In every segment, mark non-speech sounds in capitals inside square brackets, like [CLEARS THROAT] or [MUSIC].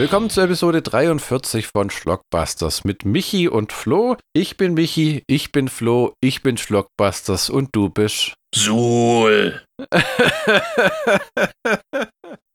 Willkommen zur Episode 43 von Schlockbusters mit Michi und Flo. Ich bin Michi, ich bin Flo, ich bin Schlockbusters und du bist Suhl. [LAUGHS]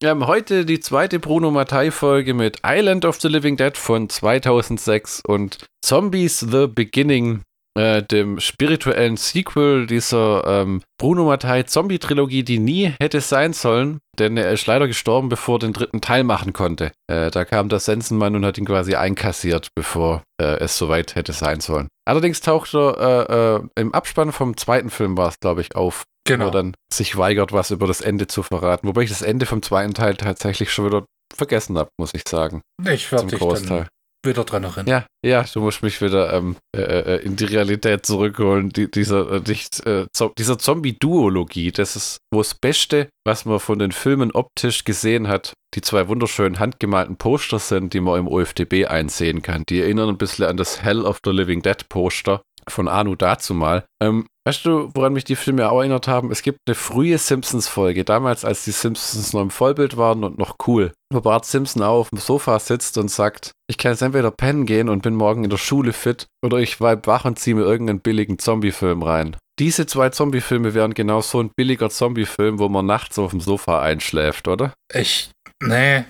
Wir haben heute die zweite Bruno Mattei-Folge mit Island of the Living Dead von 2006 und Zombies The Beginning äh, dem spirituellen Sequel dieser ähm, Bruno Mattei Zombie-Trilogie, die nie hätte sein sollen, denn er ist leider gestorben, bevor er den dritten Teil machen konnte. Äh, da kam der Sensenmann und hat ihn quasi einkassiert, bevor äh, es soweit hätte sein sollen. Allerdings taucht er äh, äh, im Abspann vom zweiten Film war es, glaube ich, auf. Genau. Wo er dann sich weigert, was über das Ende zu verraten. Wobei ich das Ende vom zweiten Teil tatsächlich schon wieder vergessen habe, muss ich sagen. Ich werde Zum dich Großteil. dann wieder dran erinnern. Ja, ja, du musst mich wieder ähm, äh, äh, in die Realität zurückholen. Die, dieser äh, äh, dieser Zombie-Duologie, das ist wohl das Beste, was man von den Filmen optisch gesehen hat. Die zwei wunderschönen handgemalten Poster sind, die man im OFDB einsehen kann. Die erinnern ein bisschen an das Hell of the Living Dead Poster von Anu dazumal. Ähm, weißt du, woran mich die Filme auch erinnert haben? Es gibt eine frühe Simpsons-Folge, damals, als die Simpsons noch im Vollbild waren und noch cool, wo Bart Simpson auch auf dem Sofa sitzt und sagt, ich kann jetzt entweder pennen gehen und bin morgen in der Schule fit, oder ich weib wach und ziehe mir irgendeinen billigen Zombie-Film rein. Diese zwei Zombie-Filme wären genau so ein billiger Zombie-Film, wo man nachts auf dem Sofa einschläft, oder? Ich, nee,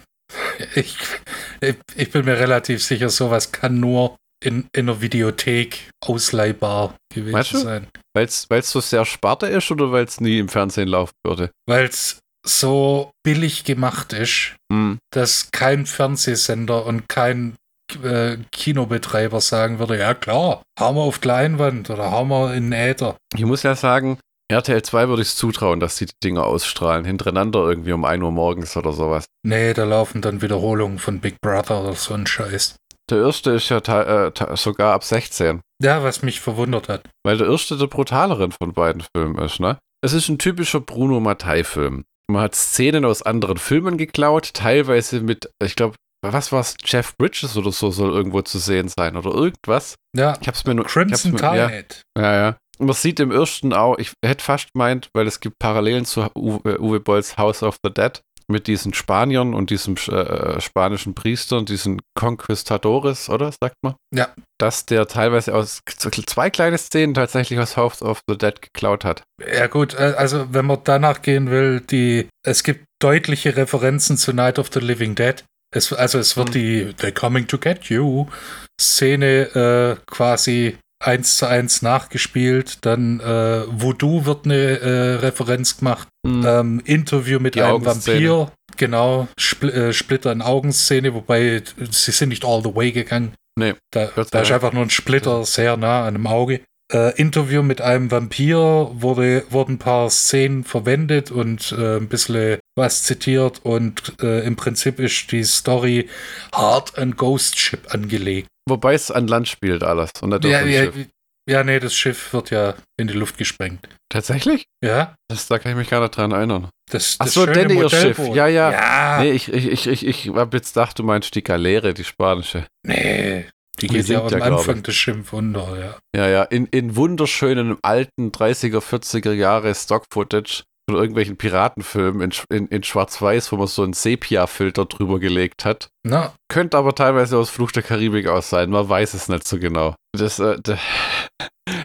ich, ich bin mir relativ sicher, sowas kann nur in, in einer Videothek ausleihbar gewesen Meinst du? sein. Weil es so sehr Sparte ist oder weil es nie im Fernsehen laufen würde? Weil es so billig gemacht ist, Hm. dass kein Fernsehsender und kein äh, Kinobetreiber sagen würde, ja klar, hauen wir auf die Leinwand oder hauen wir in den Äther. Ich muss ja sagen, RTL 2 würde ich es zutrauen, dass die Dinger ausstrahlen, hintereinander irgendwie um 1 Uhr morgens oder sowas. Nee, da laufen dann Wiederholungen von Big Brother oder so ein Scheiß. Der erste ist ja äh, sogar ab 16, Ja, was mich verwundert hat. weil der erste der brutaleren von beiden Filmen ist, ne? Es ist ein typischer Bruno Mattei-Film. Man hat Szenen aus anderen Filmen geklaut, teilweise mit, ich glaube, was war's, Jeff Bridges oder so soll irgendwo zu sehen sein oder irgendwas. Ja, Ich hab's mir nur. Crimson mir, ja, Tide. Ja, ja. Und Man sieht im ersten auch, ich hätte fast gemeint, weil es gibt Parallelen zu Uwe, Uwe Bolls House of the Dead mit diesen Spaniern und diesem äh, spanischen Priester und diesen Conquistadores, oder? Sagt man? Ja. Dass der teilweise aus zwei kleine Szenen tatsächlich aus House of the Dead geklaut hat. Ja gut, äh, also wenn man danach gehen will, die es gibt deutliche Referenzen zu Night of the Living Dead. Es, also es wird Mhm. die They're coming to get you Szene äh, quasi eins zu eins nachgespielt. Dann äh, Voodoo wird eine äh, Referenz gemacht. Ähm, Interview mit Die einem. Vampir. Genau, Spl äh, Splitter in Augenszene, wobei sie sind nicht all the way gegangen. Nee, Da, da ist einfach nur ein Splitter sehr nah an einem Auge. Äh, Interview mit einem Vampir wurde, wurden ein paar Szenen verwendet und äh, ein bisschen was zitiert und äh, im Prinzip ist die Story hart an Ghost Ship angelegt. Wobei es an Land spielt alles und Ja, ja. Ja, nee, das Schiff wird ja in die Luft gesprengt. Tatsächlich? Ja, Das, da kann ich mich gar nicht dran erinnern. das, Ach das so, schöne denn ihr Schiff. Ja, ja. Ja, Nee, ich, ich, ich, ich, ich hab jetzt gedacht, du meinst die Galere, die spanische. nee, die Die geht ja am ja, Anfang des Schiff unter, ja. Ja, ja, in, in wunderschönen alten 30er, 40er Jahre Stock-Footage von irgendwelchen Piratenfilmen in, in, in Schwarz-Weiß, wo man so einen Sepia-Filter drüber gelegt hat. Na, Könnte aber teilweise aus Fluch der Karibik aus sein, man weiß es nicht so genau. Das, äh,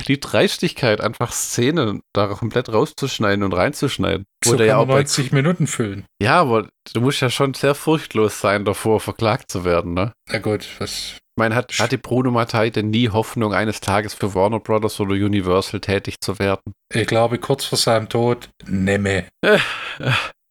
die Dreistigkeit, einfach Szenen da komplett rauszuschneiden und reinzuschneiden. so Wurde kann ja auch bei 90 Minuten füllen. Ja, aber du musst ja schon sehr furchtlos sein, davor verklagt zu werden, ne? Na gut, was Ich meine, hat, hatte Bruno Mattei denn nie Hoffnung, eines Tages für Warner Brothers oder Universal tätig zu werden? Ich glaube, kurz vor seinem Tod, nemme.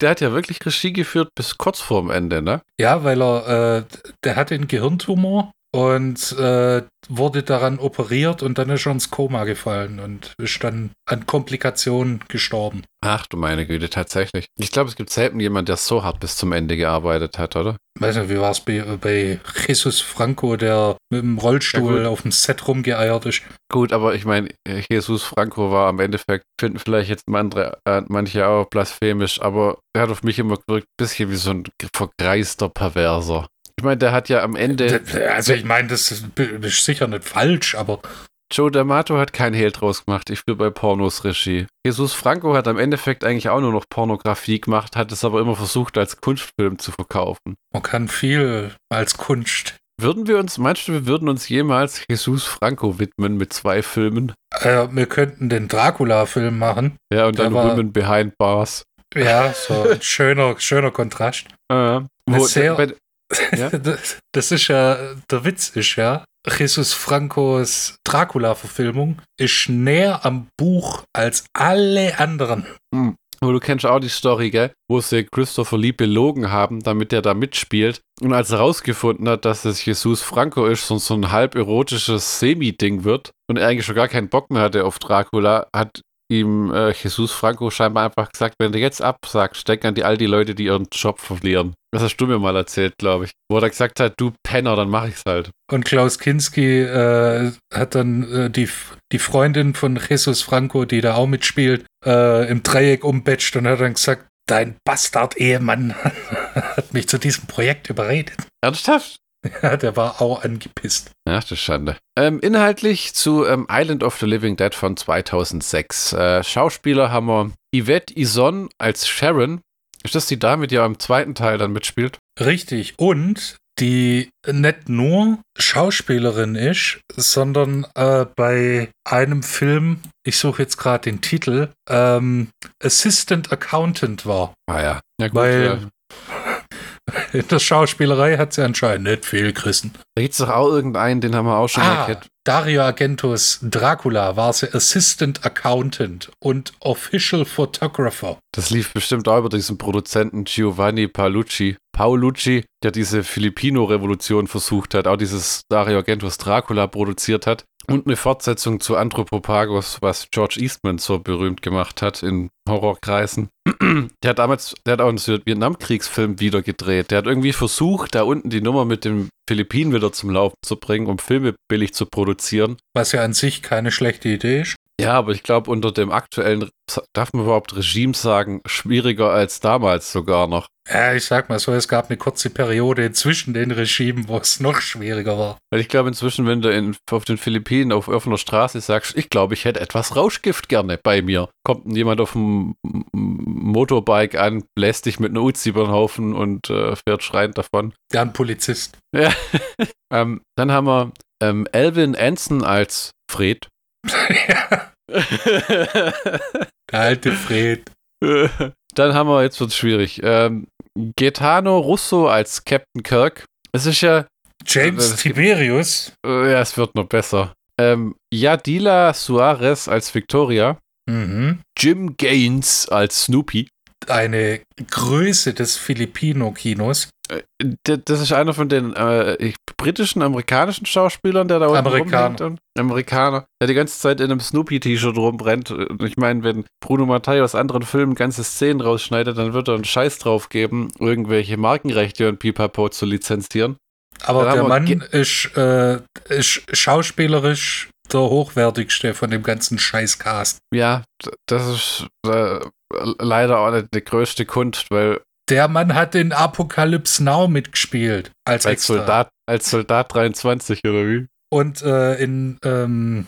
Der hat ja wirklich Regie geführt bis kurz vorm Ende, ne? Ja, weil er, äh, der hatte einen Gehirntumor und äh, wurde daran operiert und dann ist er ins Koma gefallen und ist dann an Komplikationen gestorben. Ach du meine Güte, tatsächlich. Ich glaube, es gibt selten jemanden, der so hart bis zum Ende gearbeitet hat, oder? Weiß nicht, wie war es bei, bei Jesus Franco, der mit dem Rollstuhl Ja, auf dem Set rumgeeiert ist? Gut, aber ich meine, Jesus Franco war am Endeffekt, finden vielleicht jetzt manche, äh, manche auch blasphemisch, aber er hat auf mich immer gewirkt, ein bisschen wie so ein vergreister Perverser. Ich meine, der hat ja am Ende. Also ich meine, das ist sicher nicht falsch, aber Joe D'Amato hat kein Hehl draus gemacht. Ich will bei Pornos Regie. Jesus Franco hat am Endeffekt eigentlich auch nur noch Pornografie gemacht, hat es aber immer versucht, als Kunstfilm zu verkaufen. Man kann viel als Kunst. Würden wir uns, meinst du, wir würden uns jemals Jesus Franco widmen mit zwei Filmen? Äh, wir könnten den Dracula-Film machen. Ja, und dann war- Women Behind Bars. Ja, so ein [LAUGHS] schöner, schöner Kontrast. Äh, Eine sehr- bei, Ja? [LAUGHS] Das, ist ja, der Witz ist ja, Jesus Francos Dracula-Verfilmung ist näher am Buch als alle anderen. Aber du kennst auch die Story, gell? Wo sie Christopher Lee belogen haben, damit er da mitspielt. Und als er rausgefunden hat, dass es Jesus Franco ist, so, so ein halb erotisches Semi-Ding wird und er eigentlich schon gar keinen Bock mehr hatte auf Dracula, hat ihm äh, Jesus Franco scheinbar einfach gesagt, wenn du jetzt absagst, denk an die, all die Leute, die ihren Job verlieren. Das hast du mir mal erzählt, glaube ich. Wo er gesagt hat, du Penner, dann mach ich's halt. Und Klaus Kinski äh, hat dann äh, die, die Freundin von Jesus Franco, die da auch mitspielt, äh, im Dreieck umbetscht und hat dann gesagt, dein Bastard-Ehemann [LAUGHS] hat mich zu diesem Projekt überredet. Ernsthaft? [LAUGHS] Ja, der war auch angepisst. Ach, das ist Schande. Ähm, inhaltlich zu ähm, Island of the Living Dead von 2006. Äh, Schauspieler haben wir Yvette Ison als Sharon. Ist das die Dame, die ja im zweiten Teil dann mitspielt? Richtig. Und die nicht nur Schauspielerin ist, sondern äh, bei einem Film, ich suche jetzt gerade den Titel, ähm, Assistant Accountant war. Ah ja. Ja gut, Weil- ja. [LAUGHS] In der Schauspielerei hat sie anscheinend nicht viel gerissen. Da gibt es doch auch irgendeinen, den haben wir auch schon Ah, kennt. Dario Argentos Dracula war sie Assistant Accountant und Official Photographer. Das lief bestimmt auch über diesen Produzenten Giovanni Paolucci. Paolucci, der diese Filipino-Revolution versucht hat, auch dieses Dario Argentos Dracula produziert hat. Und eine Fortsetzung zu Anthropophagus, was George Eastman so berühmt gemacht hat in Horrorkreisen. [CLEARS THROAT] Der hat damals, der hat auch einen Vietnamkriegsfilm wieder gedreht. Der hat irgendwie versucht, da unten die Nummer mit den Philippinen wieder zum Laufen zu bringen, um Filme billig zu produzieren. Was ja an sich keine schlechte Idee ist. Ja, aber ich glaube, unter dem aktuellen, darf man überhaupt Regime sagen, schwieriger als damals sogar noch. Ja, ich sag mal so, es gab eine kurze Periode zwischen den Regimen, wo es noch schwieriger war. Weil ich glaube inzwischen, wenn du in, auf den Philippinen auf offener Straße sagst, ich glaube, ich hätte etwas Rauschgift gerne bei mir, kommt jemand auf dem Motorbike an, bläst dich mit einer Uzi über den Haufen und äh, fährt schreiend davon. Ja, ein Polizist. Ja. [LAUGHS] ähm, dann haben wir ähm, Alvin Anson als Fred. [LAUGHS] ja, [LAUGHS] der alte Fred. [LAUGHS] Dann haben wir, jetzt wird es schwierig, ähm, Gaetano Russo als Captain Kirk. Es ist ja, James Es gibt- Tiberius. äh, ja, es wird noch besser. Ähm, Yadila Suarez als Victoria. Mhm. Jim Gaines als Snoopy. Eine Größe des Filipino-Kinos. Äh, Das ist einer von den äh, britischen, amerikanischen Schauspielern, der da unten Amerikaner. und- Amerikaner, der die ganze Zeit in einem Snoopy-T-Shirt rumbrennt. Und Ich meine, wenn Bruno Mattei aus anderen Filmen ganze Szenen rausschneidet, dann wird er einen Scheiß drauf geben, irgendwelche Markenrechte und Pipapo zu lizenzieren. Aber Dann der Mann ist, äh, ist schauspielerisch der hochwertigste von dem ganzen Scheißcast. Ja, das ist äh, leider auch nicht die größte Kunst, weil Der Mann hat in Apocalypse Now mitgespielt. Als, als. Soldat, als Soldat 23 oder wie? Und äh, in ähm,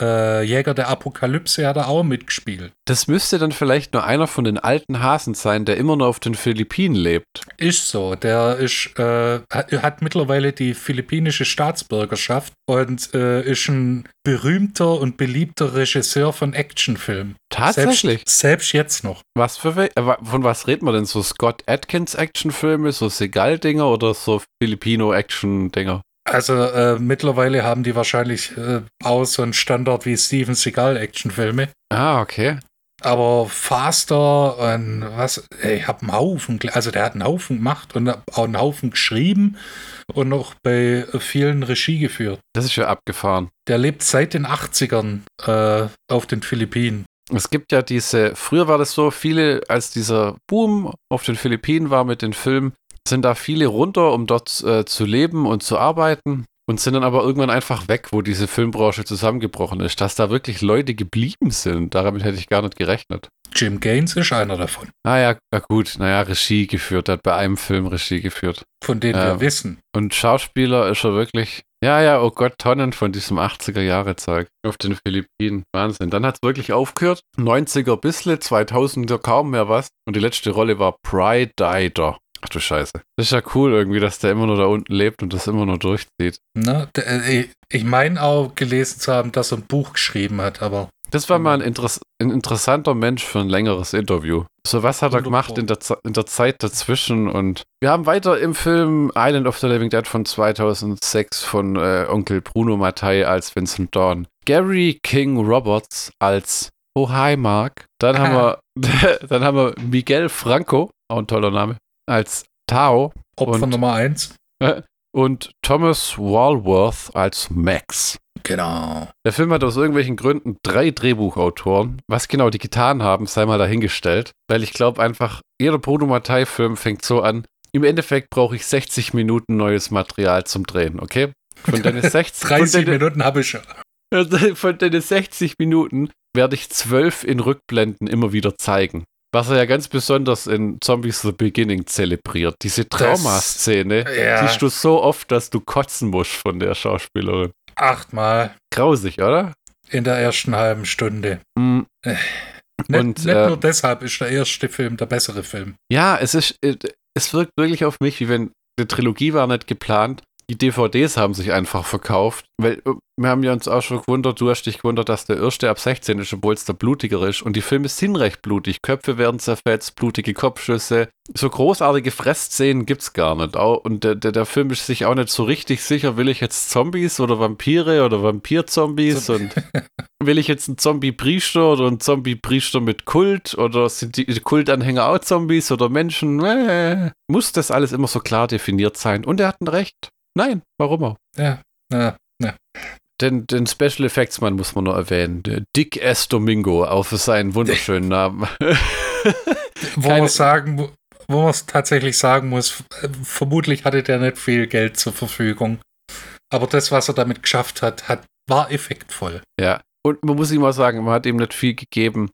äh, Jäger der Apokalypse hat er auch mitgespielt. Das müsste dann vielleicht nur einer von den alten Hasen sein, der immer noch auf den Philippinen lebt. Ist so. Der ist, äh, hat, mittlerweile die philippinische Staatsbürgerschaft und äh, ist ein berühmter und beliebter Regisseur von Actionfilmen. Tatsächlich. Selbst, selbst jetzt noch. Was für äh, von was redet man denn? So Scott Atkins Actionfilme, so Segal-Dinger oder so Filipino-Action-Dinger? Also äh, mittlerweile haben die wahrscheinlich äh, auch so einen Standard wie Steven Seagal Actionfilme. Ah, okay. Aber Faster und was, ich hab einen Haufen, also der hat einen Haufen gemacht und auch einen Haufen geschrieben und noch bei vielen Regie geführt. Das ist ja abgefahren. Der lebt seit den 80ern äh, auf den Philippinen. Es gibt ja diese, früher war das so, viele, als dieser Boom auf den Philippinen war mit den Filmen, sind da viele runter, um dort äh, zu leben und zu arbeiten. und sind dann aber irgendwann einfach weg, wo diese Filmbranche zusammengebrochen ist. Dass da wirklich Leute geblieben sind, damit hätte ich gar nicht gerechnet. Jim Gaines ist einer davon. Ah ja, na gut, naja, Regie geführt, hat bei einem Film Regie geführt. Von denen Ja. wir wissen. Und Schauspieler ist er wirklich, ja, ja, oh Gott, Tonnen von diesem 80er-Jahre-Zeug auf den Philippinen. Wahnsinn. Dann hat es wirklich aufgehört. 90er bissle, 2000er kaum mehr was. Und die letzte Rolle war Pride Dider. Ach du Scheiße. Das ist ja cool irgendwie, dass der immer nur da unten lebt und das immer nur durchzieht. Ne? Der, äh, ich- meine auch gelesen zu haben, dass er ein Buch geschrieben hat, aber Das war mal ein, Interess ein interessanter Mensch für ein längeres Interview. So, was hat er 100 gemacht in der, in der Zeit dazwischen? Und wir haben weiter im Film Island of the Living Dead von 2006 von äh, Onkel Bruno Mattei als Vincent Dawn. Gary King Roberts als Oh Hi Mark. Dann haben [LAUGHS] wir, [LAUGHS] dann haben wir Miguel Franco, auch ein toller Name, als Tao Opfer Und- Nummer eins. und Thomas Walworth als Max. Genau. Der Film hat aus irgendwelchen Gründen drei Drehbuchautoren. Was genau die getan haben, sei mal dahingestellt. Weil ich glaube einfach, jeder Bruno Mattei-Film fängt so an. Im Endeffekt brauche ich 60 Minuten neues Material zum Drehen, okay? Von deinen 60, 30 von deinen, Minuten habe ich schon. [LAUGHS] von deinen 60 Minuten werde ich zwölf in Rückblenden immer wieder zeigen. Was er ja ganz besonders in Zombies The Beginning zelebriert. Diese Traumaszene Ja. siehst du so oft, dass du kotzen musst von der Schauspielerin. Achtmal Grausig, oder? in der ersten halben Stunde. Mm, Nicht, Und, nicht äh, nur deshalb ist der erste Film der bessere Film. Ja, es ist, äh, es wirkt wirklich auf mich, wie wenn eine Trilogie war nicht geplant. Die DVDs haben sich einfach verkauft, weil äh, wir haben ja uns auch schon gewundert, du hast dich gewundert, dass der erste ab 16 ist, obwohl es der blutiger ist. Und die Filme sind recht blutig. Köpfe werden zerfetzt, blutige Kopfschüsse. So großartige Fressszenen gibt's gar nicht. Und der, der, der Film ist sich auch nicht so richtig sicher, will ich jetzt Zombies oder Vampire oder Vampir-Zombies und will ich jetzt einen Zombie-Priester oder einen Zombie-Priester mit Kult oder sind die Kultanhänger auch Zombies oder Menschen? Äh, muss das alles immer so klar definiert sein? Und er hat ein Recht. Nein, warum auch? Ja, ja. Den, den Special Effects Mann muss man noch erwähnen. Dick S. Domingo, auch für seinen wunderschönen Namen. [LAUGHS] Wo man sagen, wo man es tatsächlich sagen muss, vermutlich hatte der nicht viel Geld zur Verfügung. Aber das, was er damit geschafft hat, hat war effektvoll. ja. Und man muss ihm mal sagen, man hat ihm nicht viel gegeben,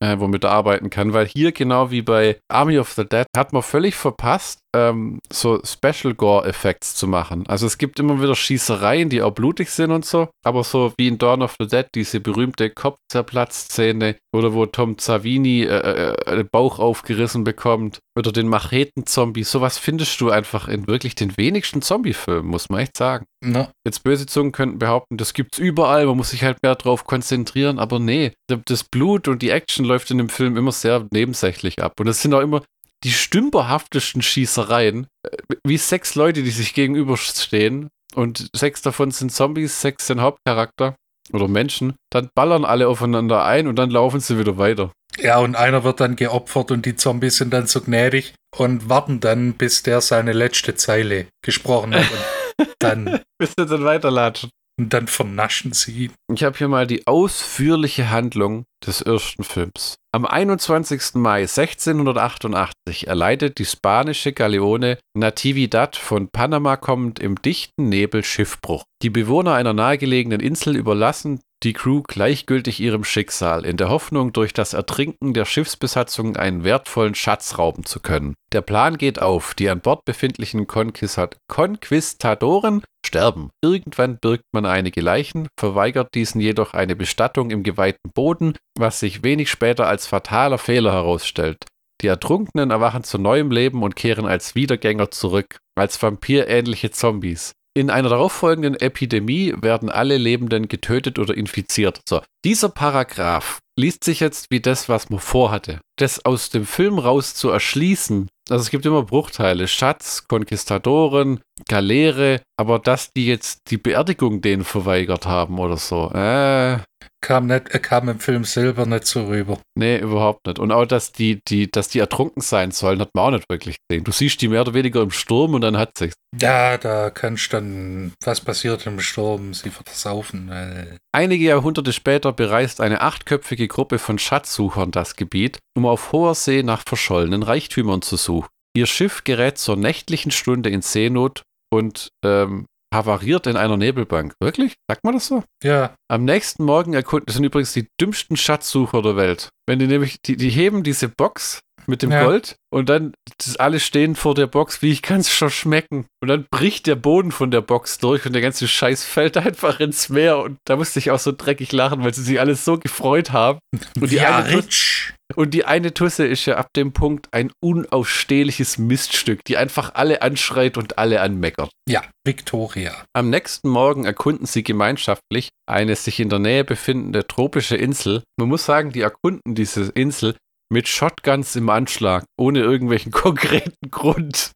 äh, womit er arbeiten kann, weil hier genau wie bei Army of the Dead hat man völlig verpasst, ähm, so Special Gore Effects zu machen. Also es gibt immer wieder Schießereien, die auch blutig sind und so, aber so wie in Dawn of the Dead diese berühmte Kopfzerplatzszene oder wo Tom Savini äh, äh, den Bauch aufgerissen bekommt oder den Macheten-Zombie, sowas findest du einfach in wirklich den wenigsten Zombie-Filmen, muss man echt sagen. Na, Jetzt böse Zungen könnten behaupten, das gibt's überall, man muss sich halt mehr drauf konzentrieren, aber nee, das Blut und die Action läuft in dem Film immer sehr nebensächlich ab. Und es sind auch immer die stümperhaftesten Schießereien, äh, wie sechs Leute, die sich gegenüberstehen und sechs davon sind Zombies, sechs sind Hauptcharakter oder Menschen, dann ballern alle aufeinander ein und dann laufen sie wieder weiter. Ja, und einer wird dann geopfert und die Zombies sind dann so gnädig und warten dann, bis der seine letzte Zeile gesprochen hat. Und [LAUGHS] dann, Bis sie dann weiterlatschen. Und dann vernaschen sie ihn. Ich habe hier mal die ausführliche Handlung des ersten Films. Am 21. Mai 1688 erleidet die spanische Galeone Natividad von Panama kommend im dichten Nebel Schiffbruch. Die Bewohner einer nahegelegenen Insel überlassen die Crew gleichgültig ihrem Schicksal, in der Hoffnung, durch das Ertrinken der Schiffsbesatzung einen wertvollen Schatz rauben zu können. Der Plan geht auf, die an Bord befindlichen Konquistadoren sterben. Irgendwann birgt man einige Leichen, verweigert diesen jedoch eine Bestattung im geweihten Boden, was sich wenig später als fataler Fehler herausstellt. Die Ertrunkenen erwachen zu neuem Leben und kehren als Wiedergänger zurück, als vampirähnliche Zombies. In einer darauffolgenden Epidemie werden alle Lebenden getötet oder infiziert. So, dieser Paragraph liest sich jetzt wie das, was man vorhatte. Das aus dem Film raus zu erschließen, also es gibt immer Bruchteile, Schatz, Konquistadoren, Galeere, aber dass die jetzt die Beerdigung denen verweigert haben oder so, äh, Kam, nicht, er kam im Film selber nicht so rüber. Nee, überhaupt nicht. Und auch, dass die, die, dass die ertrunken sein sollen, hat man auch nicht wirklich gesehen. Du siehst die mehr oder weniger im Sturm und dann hat sich's. Ja, da kannst du dann, was passiert im Sturm, sie versaufen. Äh, Einige Jahrhunderte später bereist eine achtköpfige Gruppe von Schatzsuchern das Gebiet, um auf hoher See nach verschollenen Reichtümern zu suchen. Ihr Schiff gerät zur nächtlichen Stunde in Seenot und ähm, havariert in einer Nebelbank. Wirklich? Sagt man das so? Ja. Am nächsten Morgen erkunden, das sind übrigens die dümmsten Schatzsucher der Welt. Wenn die nämlich, die, die heben diese Box mit dem Ja. Gold und dann das, alle stehen vor der Box, wie ich kann es schon schmecken. Und dann bricht der Boden von der Box durch und der ganze Scheiß fällt [LAUGHS] einfach ins Meer. Und da musste ich auch so dreckig lachen, weil sie sich alles so gefreut haben. Und die, ja, eine, Tuss- und die eine Tusse ist ja ab dem Punkt ein unausstehliches Miststück, die einfach alle anschreit und alle anmeckert. Ja, Victoria. Am nächsten Morgen erkunden sie gemeinschaftlich eine sich in der Nähe befindende tropische Insel. Man muss sagen, die erkunden diese Insel mit Shotguns im Anschlag, ohne irgendwelchen [LAUGHS] konkreten Grund.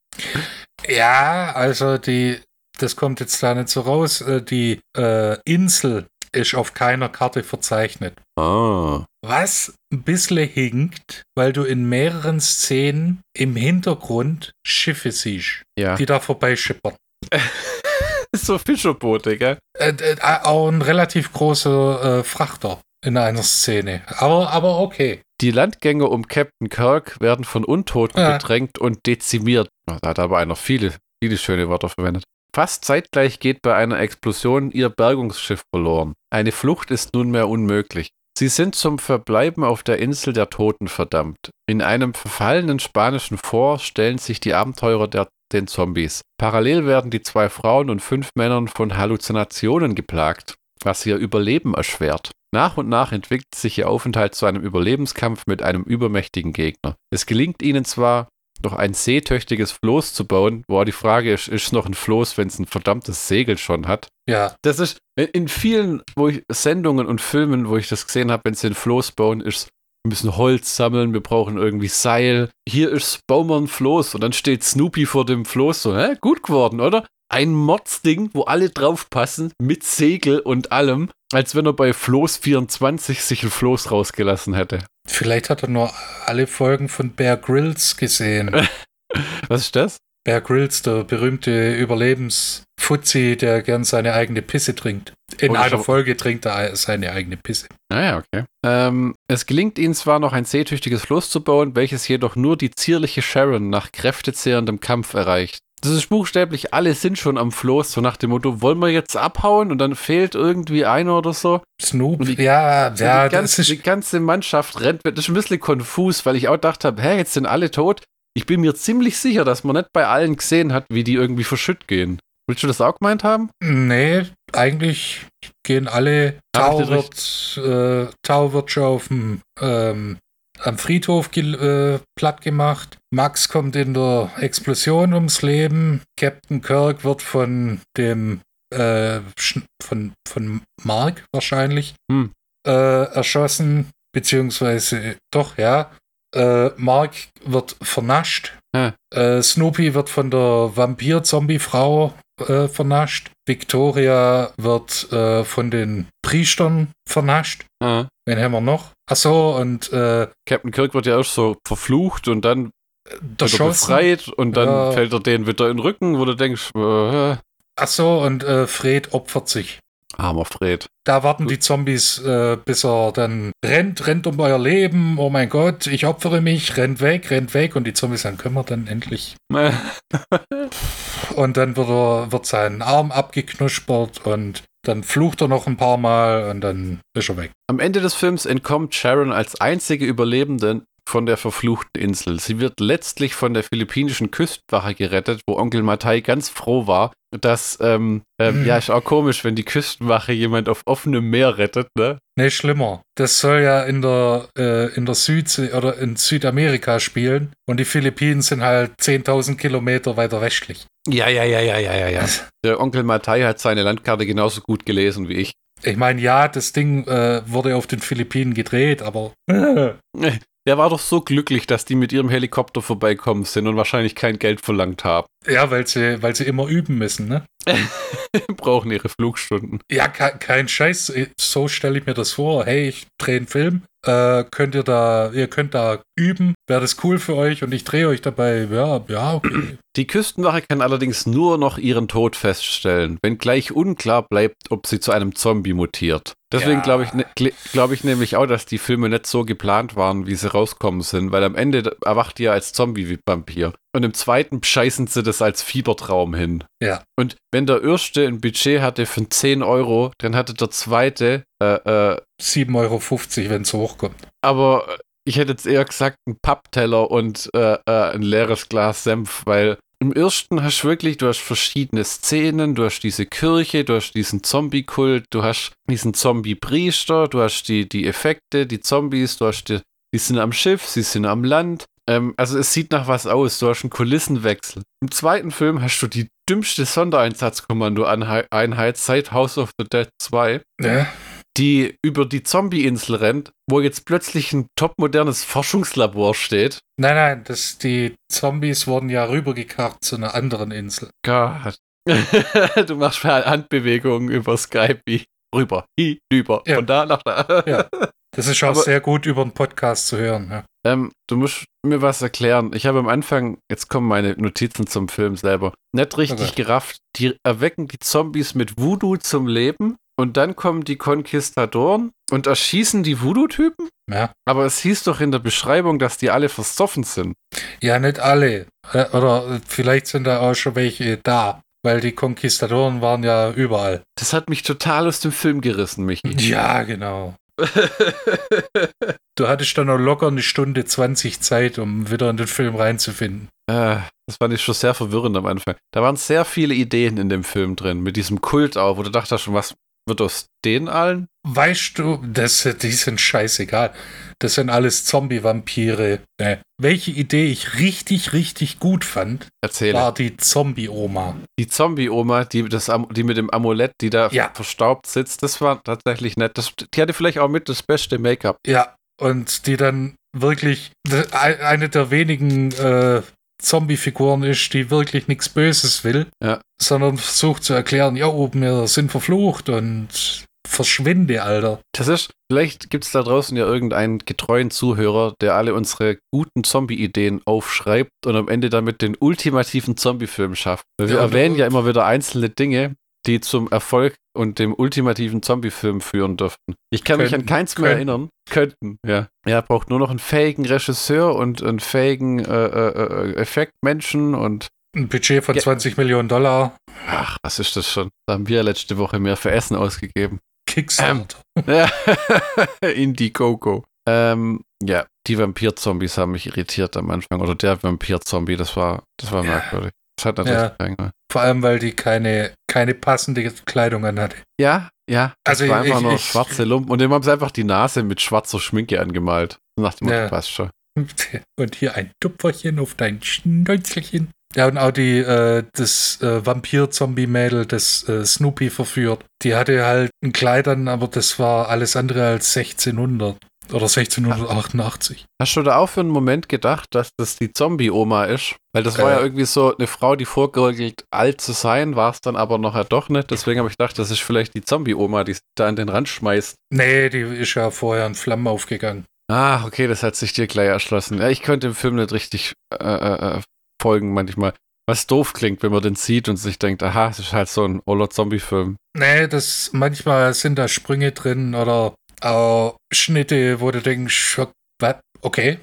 Ja, also die, das kommt jetzt da nicht so raus. äh, Die äh, Insel ist auf keiner Karte verzeichnet. Ah. Was ein bisschen hinkt, weil du in mehreren Szenen im Hintergrund Schiffe siehst, Ja. die da vorbeischippern. [LAUGHS] so Fischerboote, gell? Äh, äh, auch ein relativ großer äh, Frachter in einer Szene. Aber, aber okay. Die Landgänge um Captain Kirk werden von Untoten Ja. bedrängt und dezimiert. Da hat aber einer viele, viele schöne Wörter verwendet. Fast zeitgleich geht bei einer Explosion ihr Bergungsschiff verloren. Eine Flucht ist nunmehr unmöglich. Sie sind zum Verbleiben auf der Insel der Toten verdammt. In einem verfallenen spanischen Fort stellen sich die Abenteurer der, den Zombies. Parallel werden die zwei Frauen und fünf Männern von Halluzinationen geplagt, was ihr Überleben erschwert. Nach und nach entwickelt sich ihr Aufenthalt zu einem Überlebenskampf mit einem übermächtigen Gegner. Es gelingt ihnen zwar, noch ein seetüchtiges Floß zu bauen, wo die Frage ist, ist es noch ein Floß, wenn es ein verdammtes Segel schon hat? Ja, Das ist in vielen wo ich, Sendungen und Filmen, wo ich das gesehen habe, wenn sie ein Floß bauen, ist wir müssen Holz sammeln, wir brauchen irgendwie Seil. Hier ist ein Floß und dann steht Snoopy vor dem Floß so, hä, gut geworden, oder? Ein Mordsding, wo alle draufpassen, mit Segel und allem, als wenn er bei Floß 24 sich ein Floß rausgelassen hätte. vielleicht hat er nur alle Folgen von Bear Grylls gesehen. [LAUGHS] Was ist das? Bear Grylls, der berühmte Überlebensfuzzi, der gern seine eigene Pisse trinkt. In Oh, einer Folge trinkt er seine eigene Pisse. Naja, okay. Ähm, es gelingt ihnen zwar noch ein seetüchtiges Floß zu bauen, welches jedoch nur die zierliche Sharon nach kräftezehrendem Kampf erreicht. Das ist buchstäblich, alle sind schon am Floß, so nach dem Motto, wollen wir jetzt abhauen und dann fehlt irgendwie einer oder so. Snoop, die- ja, So ja, die, ganze, das die ist, ganze Mannschaft rennt. Das ist ein bisschen konfus, weil ich auch gedacht habe, hä, jetzt sind alle tot. Ich bin mir ziemlich sicher, dass man nicht bei allen gesehen hat, wie die irgendwie verschütt gehen. Willst du das auch gemeint haben? nee, eigentlich gehen alle, Hab Tau ich das wird, äh, ähm, am Friedhof äh, platt gemacht. Max kommt in der Explosion ums Leben. Captain Kirk wird von dem, äh, von, von Mark wahrscheinlich Hm. äh, erschossen, beziehungsweise doch, ja. Äh, Mark wird vernascht. Äh, Snoopy wird von der Vampir-Zombie-Frau äh, vernascht. Victoria wird von den Priestern vernascht. Ah. Wen haben wir noch? Achso, und äh, Captain Kirk wird ja erst so verflucht und dann wird er befreit und dann Ja. fällt er denen wieder in den Rücken, wo du denkst, äh, Achso, und äh, Fred opfert sich. armer Fred. Da warten die Zombies, äh, bis er dann rennt, rennt um euer Leben. Oh mein Gott, ich opfere mich, rennt weg, rennt weg. Und die Zombies sagen, können wir dann endlich. [LAUGHS] Und dann wird, er, wird sein Arm abgeknuspert und dann flucht er noch ein paar Mal und dann ist er weg. Am Ende des Films entkommt Sharon als einzige Überlebende von der verfluchten Insel. Sie wird letztlich von der philippinischen Küstenwache gerettet, wo Onkel Matai ganz froh war, dass, ähm, ähm, Mhm. ja, ist auch komisch, wenn die Küstenwache jemand auf offenem Meer rettet, ne? Nee, schlimmer. Das soll ja in der, äh, in der Südsee oder in Südamerika spielen und die Philippinen sind halt 10.000 Kilometer weiter westlich. Ja, ja, ja, ja, ja, ja, ja. Der Onkel Matai hat seine Landkarte genauso gut gelesen wie ich. Ich meine, ja, das Ding äh, wurde auf den Philippinen gedreht, aber [LAUGHS] Der war doch so glücklich, dass die mit ihrem Helikopter vorbeikommen sind und wahrscheinlich kein Geld verlangt haben. ja, weil sie, weil sie immer üben müssen, ne? [LAUGHS] Brauchen ihre Flugstunden. Ja, ke kein Scheiß. So stelle ich mir das vor. Hey, ich drehe einen Film. Äh, könnt ihr da, ihr könnt da üben. Wäre das cool für euch und ich drehe euch dabei. Ja, ja, okay. [CLEARS THROAT] Die Küstenwache kann allerdings nur noch ihren Tod feststellen, wenngleich unklar bleibt, ob sie zu einem Zombie mutiert. Deswegen Ja. glaube ich, ne, glaube ich nämlich auch, dass die Filme nicht so geplant waren, wie sie rauskommen sind, weil am Ende erwacht ja als Zombie-Vampir. Und im zweiten scheißen sie das als Fiebertraum hin. Ja. Und wenn der erste ein Budget hatte von 10 Euro, dann hatte der zweite, äh, äh, 7,50 Euro, wenn es hochkommt. aber ich hätte jetzt eher gesagt, ein Pappteller und äh, äh, ein leeres Glas Senf, weil im ersten hast du wirklich, du hast verschiedene Szenen, du hast diese Kirche, du hast diesen Zombie-Kult, du hast diesen Zombie-Priester, du hast die, die Effekte, die Zombies, du hast die, die sind am Schiff, sie sind am Land. Ähm, also es sieht nach was aus, du hast einen Kulissenwechsel. Im zweiten Film hast du die dümmste Sondereinsatzkommando-Einheit seit House of the Dead 2 Ja. die über die Zombie-Insel rennt, wo jetzt plötzlich ein topmodernes Forschungslabor steht. Nein, nein, das, die Zombies wurden ja rübergekarrt zu einer anderen Insel. Gott. [LAUGHS] du machst Handbewegungen über Skype wie rüber, hinüber, Ja. von da nach da. Ja. [LAUGHS] Das ist auch Aber- sehr gut über einen Podcast zu hören. Ja. Ähm, du musst mir was erklären. Ich habe am Anfang, jetzt kommen meine Notizen zum Film selber, nicht richtig Okay. gerafft. Die erwecken die Zombies mit Voodoo zum Leben und dann kommen die Konquistadoren und erschießen die Voodoo-Typen? Ja. Aber es hieß doch in der Beschreibung, dass die alle versoffen sind. ja, nicht alle. Oder vielleicht sind da auch schon welche da. Weil die Konquistadoren waren ja überall. Das hat mich total aus dem Film gerissen, Michi. Ja, genau. Du hattest dann noch locker eine Stunde 20 Zeit, um wieder in den Film reinzufinden. Äh, das fand ich schon sehr verwirrend am Anfang. Da waren sehr viele Ideen in dem Film drin, mit diesem Kult auch, wo du dachtest schon, was wird aus denen allen? Weißt du, das, die sind scheißegal. Das sind alles Zombie-Vampire. Nee. Welche Idee ich richtig, richtig gut fand, Erzähle. war die Zombie-Oma. Die Zombie-Oma, die, das die mit dem Amulett, die da Ja. verstaubt sitzt, das war tatsächlich nett. Das, die hatte vielleicht auch mit das beste Make-up. Ja, und die dann wirklich eine der wenigen äh, Zombie-Figuren ist, die wirklich nichts Böses will, Ja. sondern versucht zu erklären, ja, wir sind verflucht und verschwinde, Alter. Das ist, vielleicht gibt es da draußen ja irgendeinen getreuen Zuhörer, der alle unsere guten Zombie-Ideen aufschreibt und am Ende damit den ultimativen Zombie-Film schafft. Wir Ja, erwähnen ja immer wieder einzelne Dinge, die zum Erfolg und dem ultimativen Zombie-Film führen dürften. Ich kann mich an keins mehr könnten. erinnern. Könnten, ja. Er braucht nur noch einen fähigen Regisseur und einen fähigen äh, äh, äh, Effektmenschen und Ein Budget von Ja. 20 Millionen Dollar. ach, was ist das schon? Da haben wir letzte Woche mehr für Essen ausgegeben. Kickstarter. Ja, [LAUGHS] Indiegogo. Ähm, ja, die Vampir-Zombies haben mich irritiert am Anfang. Oder der Vampir-Zombie, das war, das war Ja. merkwürdig. Das hat natürlich Ja. keinen- Vor allem, weil die keine, keine passende Kleidung anhatte. Ja, ja. Das Also war einfach ich- nur ich- schwarze Lumpen. Und dem haben sie einfach die Nase mit schwarzer Schminke angemalt. Nach dem Ja. passt schon. [LAUGHS] Und hier ein Tupferchen auf dein Schnäuzelchen. Ja, und auch die, äh, das äh, Vampir-Zombie-Mädel, das äh, Snoopy verführt, die hatte halt ein Kleid an, aber das war alles andere als 1600 oder 1688. Hast du da auch für einen Moment gedacht, dass das die Zombie-Oma ist? Weil das war Äh. ja irgendwie so eine Frau, die vorgeregelt alt zu sein, war es dann aber nachher doch nicht. Deswegen habe ich gedacht, das ist vielleicht die Zombie-Oma, die sich da an den Rand schmeißt. Nee, die ist ja vorher in Flammen aufgegangen. Ah, okay, das hat sich dir gleich erschlossen. Ja, ich könnte dem Film nicht richtig äh, äh, äh, folgen manchmal. Was doof klingt, wenn man den sieht und sich denkt, aha, es ist halt so ein oller Zombie-Film. Nee, das manchmal sind da Sprünge drin oder auch Schnitte, wo du denkst? Okay.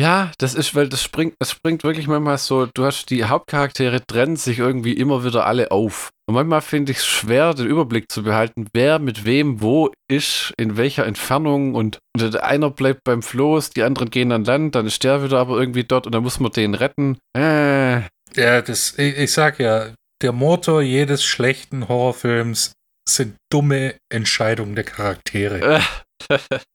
Ja, das ist, weil das springt, das springt wirklich manchmal so, du hast die Hauptcharaktere trennen sich irgendwie immer wieder alle auf. Und manchmal finde ich es schwer, den Überblick zu behalten, wer mit wem wo ist, in welcher Entfernung und, und einer bleibt beim Floß, die anderen gehen an Land, dann ist der wieder aber irgendwie dort und dann muss man den retten. Äh, Ja, das, ich, ich sag ja, der Motor jedes schlechten Horrorfilms sind dumme Entscheidungen der Charaktere. [LAUGHS]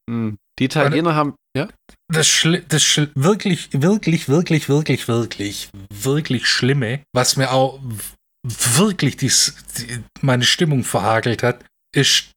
Hm. Die Italiener haben, ja? Das, Schli das Schl wirklich, wirklich, wirklich, wirklich, wirklich, wirklich Schlimme, was mir auch wirklich dies, die, meine Stimmung verhagelt hat, ist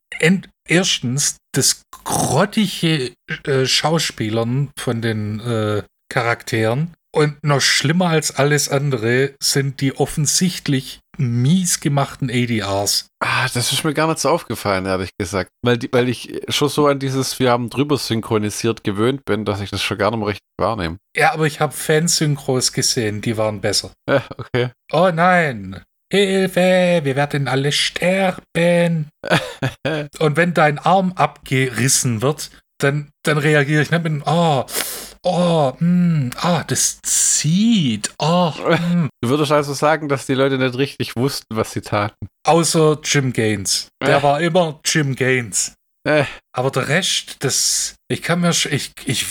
erstens das grottige äh, Schauspielern von den äh, Charakteren und noch schlimmer als alles andere sind die offensichtlich mies gemachten ADRs. Ah, das ist mir gar nicht so aufgefallen, ehrlich gesagt. Weil, die, weil ich schon so an dieses Wir haben drüber synchronisiert gewöhnt bin, dass ich das schon gar nicht mehr richtig wahrnehme. Ja, aber ich habe Fansynchros gesehen, die waren besser. Ja, okay. Oh nein! Hilfe, wir werden alle sterben. [LAUGHS] Und wenn dein Arm abgerissen wird, dann, dann reagiere ich nicht mit, oh, oh, mh, ah, das zieht. Oh, mh. Du würdest also sagen, dass die Leute nicht richtig wussten, was sie taten. Außer Jim Gaines. Der Äh. war immer Jim Gaines. Äh, Aber der Rest, das, ich kann mir, ich, ich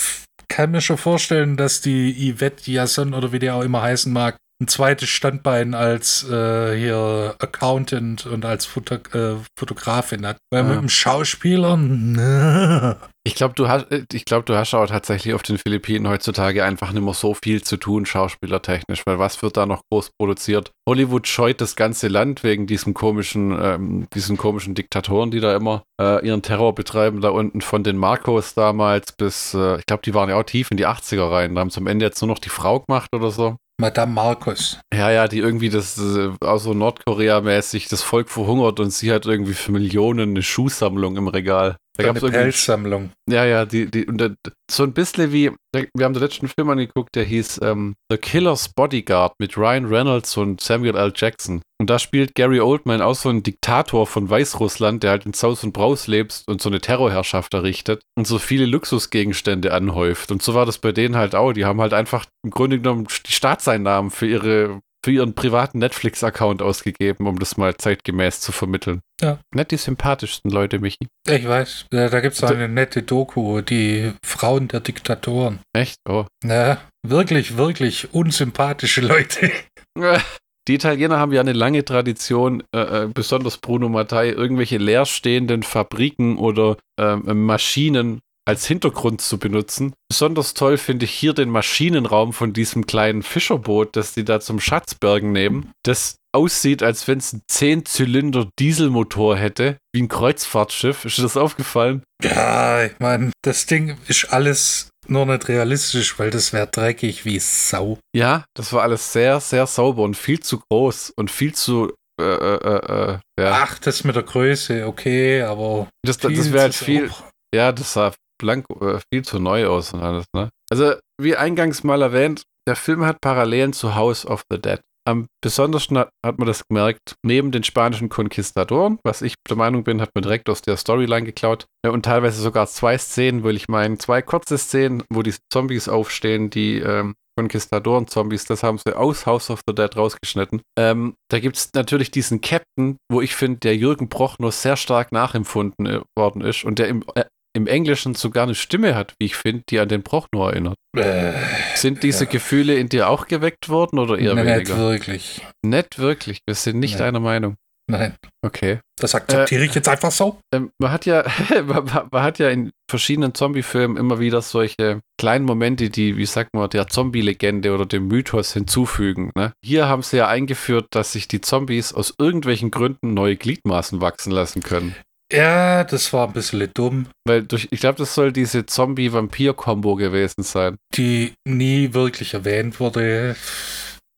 kann mir schon vorstellen, dass die Yvette Jason oder wie die auch immer heißen mag, ein zweites Standbein als äh, hier Accountant und als Foto, äh, Fotografin hat. Weil Ah. mit dem Schauspieler, ne. ich glaube, du hast, äh, ich glaube, du hast auch tatsächlich auf den Philippinen heutzutage einfach nicht mehr so viel zu tun, schauspielertechnisch, weil was wird da noch groß produziert? Hollywood scheut das ganze Land wegen diesem komischen, ähm, diesen komischen Diktatoren, die da immer äh, ihren Terror betreiben, da unten von den Marcos damals bis, äh, ich glaube, die waren ja auch tief in die 80er rein. Da haben zum Ende jetzt nur noch die Frau gemacht oder so. Madame Marcos. Ja, ja, die irgendwie das, äh, auch so Nordkorea-mäßig, das Volk verhungert und sie hat irgendwie für Millionen eine Schuhsammlung im Regal. Da Eine gab's irgendwie Pelzsammlung. ja, ja, die, die, und da- so ein bisschen wie, wir haben den letzten Film angeguckt, der hieß ähm, The Killer's Bodyguard mit Ryan Reynolds und Samuel L. Jackson. Und da spielt Gary Oldman auch so einen Diktator von Weißrussland, der halt in Saus und Braus lebt und so eine Terrorherrschaft errichtet und so viele Luxusgegenstände anhäuft. Und so war das bei denen halt auch. Die haben halt einfach im Grunde genommen die Staatseinnahmen für ihre für ihren privaten Netflix-Account ausgegeben, um das mal zeitgemäß zu vermitteln. Ja. Nicht die sympathischsten Leute, Michi. Ich weiß, da, gibt es eine nette Doku, die Frauen der Diktatoren. Echt? Oh. Na, wirklich, wirklich unsympathische Leute. [LAUGHS] Die Italiener haben ja eine lange Tradition, äh, äh, besonders Bruno Mattei, irgendwelche leerstehenden Fabriken oder ähm, Maschinen als Hintergrund zu benutzen. Besonders toll finde ich hier den Maschinenraum von diesem kleinen Fischerboot, das die da zum Schatzbergen nehmen. Das aussieht, als wenn es einen 10-Zylinder-Dieselmotor hätte, wie ein Kreuzfahrtschiff. Ist dir das aufgefallen? Ja, ich meine, das Ding ist alles nur nicht realistisch, weil das wäre dreckig wie Sau. Ja, das war alles sehr, sehr sauber und viel zu groß und viel zu. Äh, äh, äh, äh, ja. Ach, das mit der Größe, okay, aber. das, das wäre halt viel. sauber. Ja, das sah blank äh, viel zu neu aus und alles, ne? Also, wie eingangs mal erwähnt, der Film hat Parallelen zu House of the Dead. Am besondersten hat, hat man das gemerkt, neben den spanischen Konquistadoren, was ich der Meinung bin, hat man direkt aus der Storyline geklaut. Ja, und teilweise sogar zwei Szenen, will ich meinen, zwei kurze Szenen, wo die Zombies aufstehen, die ähm, Konquistadoren-Zombies, das haben sie aus House of the Dead rausgeschnitten. Ähm, da gibt es natürlich diesen Captain, wo ich finde, der Jürgen Prochnow sehr stark nachempfunden äh, worden ist und der im, äh, im Englischen sogar eine Stimme hat, wie ich finde, die an den Prochnow erinnert. Äh, Sind diese Ja. Gefühle in dir auch geweckt worden oder eher nicht weniger? wirklich. Nicht wirklich. Wir sind nicht Nee. einer Meinung. Nein, Okay. das akzeptiere ich jetzt einfach so. Ähm, man hat ja, [LAUGHS] man- man hat ja in verschiedenen Zombie-Filmen immer wieder solche kleinen Momente, die, wie sagt man, der Zombie-Legende oder dem Mythos hinzufügen. Ne? Hier haben sie ja eingeführt, dass sich die Zombies aus irgendwelchen Gründen neue Gliedmaßen wachsen lassen können. Ja, das war ein bisschen dumm, Weil durch, ich glaube, das soll diese Zombie-Vampir-Kombo gewesen sein. die nie wirklich erwähnt wurde.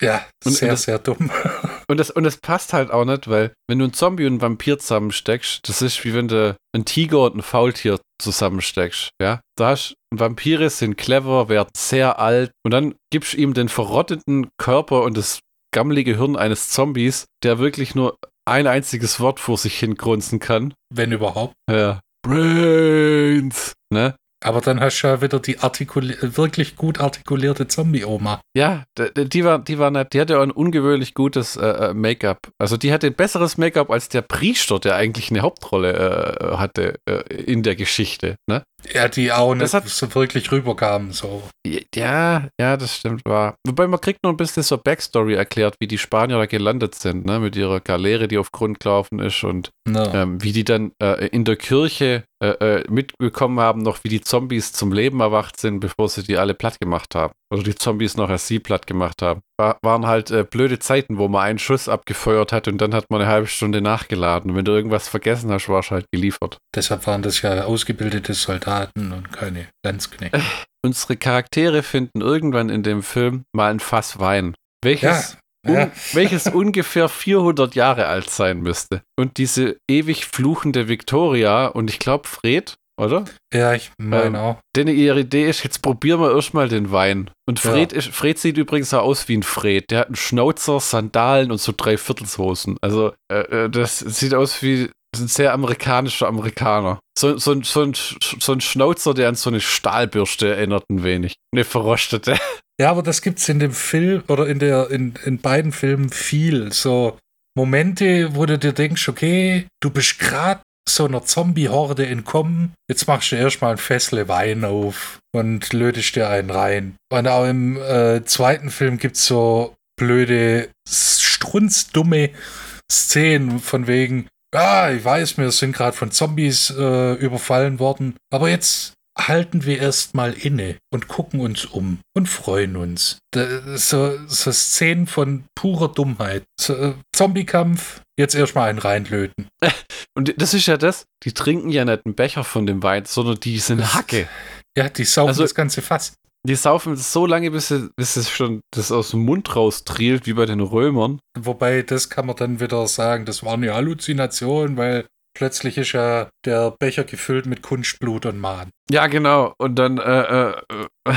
Ja, Und- sehr, und das- sehr dumm. [LAUGHS] Und das, und das passt halt auch nicht, weil wenn du einen Zombie und einen Vampir zusammensteckst, das ist wie wenn du einen Tiger und ein Faultier zusammensteckst. Ja? Da hast, Vampire sind clever, werden sehr alt und dann gibst du ihm den verrotteten Körper und das gammelige Hirn eines Zombies, der wirklich nur ein einziges Wort vor sich hin grunzen kann. Wenn überhaupt. Ja. Brains. Ne? Aber dann hast du ja wieder die wirklich gut artikulierte Zombie-Oma. Ja, die war, die war nett. Die hatte auch ein ungewöhnlich gutes äh, äh, Make-up. Also die hatte ein besseres Make-up als der Priester, der eigentlich eine Hauptrolle äh, hatte äh, in der Geschichte. Ne? Ja, die auch Das nicht hat- so wirklich rüberkamen. So. Ja, ja, das stimmt wahr. Wobei man kriegt noch ein bisschen so Backstory erklärt, wie die Spanier da gelandet sind, ne? Mit ihrer Galeere, die auf Grund gelaufen ist und Na. ähm, wie die dann äh, in der Kirche äh, äh, mitbekommen haben, noch wie die Zombies zum Leben erwacht sind, bevor sie die alle platt gemacht haben. Oder die Zombies noch als sie platt gemacht haben. War, waren halt äh, blöde Zeiten, wo man einen Schuss abgefeuert hat und dann hat man eine halbe Stunde nachgeladen. Und wenn du irgendwas vergessen hast, warst du halt geliefert. Deshalb waren das ja ausgebildete Soldaten und keine Landsknechte. Unsere Charaktere finden irgendwann in dem Film mal ein Fass Wein. Welches Ja, ja. un welches ungefähr 400 Jahre alt sein müsste. Und diese ewig fluchende Victoria und ich glaube Fred, oder? Ja, ich meine Ähm, auch. Denn ihre Idee ist, jetzt probieren wir erstmal den Wein. Und Ja. Fred, ist, Fred sieht übrigens auch aus wie ein Fred. Der hat einen Schnauzer, Sandalen und so Dreiviertelshosen. Also, äh, äh, das sieht aus wie, Ein sehr amerikanischer Amerikaner. So, so, so, ein, so ein Schnauzer, der an so eine Stahlbürste erinnert ein wenig. Eine verrostete. Ja, aber das gibt's in dem Film oder in der in, in beiden Filmen viel. So Momente, wo du dir denkst, okay, du bist gerade so einer Zombie-Horde entkommen. Jetzt machst du erstmal ein Fessle Wein auf und lötest dir einen rein. Und auch im äh, zweiten Film gibt's so blöde, strunzdumme Szenen von wegen, ah, ich weiß, wir sind gerade von Zombies äh, überfallen worden, aber jetzt halten wir erstmal inne und gucken uns um und freuen uns. So, so Szenen von purer Dummheit. So, äh, Zombiekampf, jetzt erstmal einen reinlöten. [LAUGHS] Und das ist ja das, die trinken ja nicht einen Becher von dem Wein, sondern die sind Hacke. Ja, die saufen also, das ganze Fass. Die saufen so lange, bis, sie, bis es schon das aus dem Mund raustrielt, wie bei den Römern. Wobei, das kann man dann wieder sagen, das war eine Halluzination, weil plötzlich ist ja der Becher gefüllt mit Kunstblut und Mahn. Ja, genau. Und dann äh, äh, äh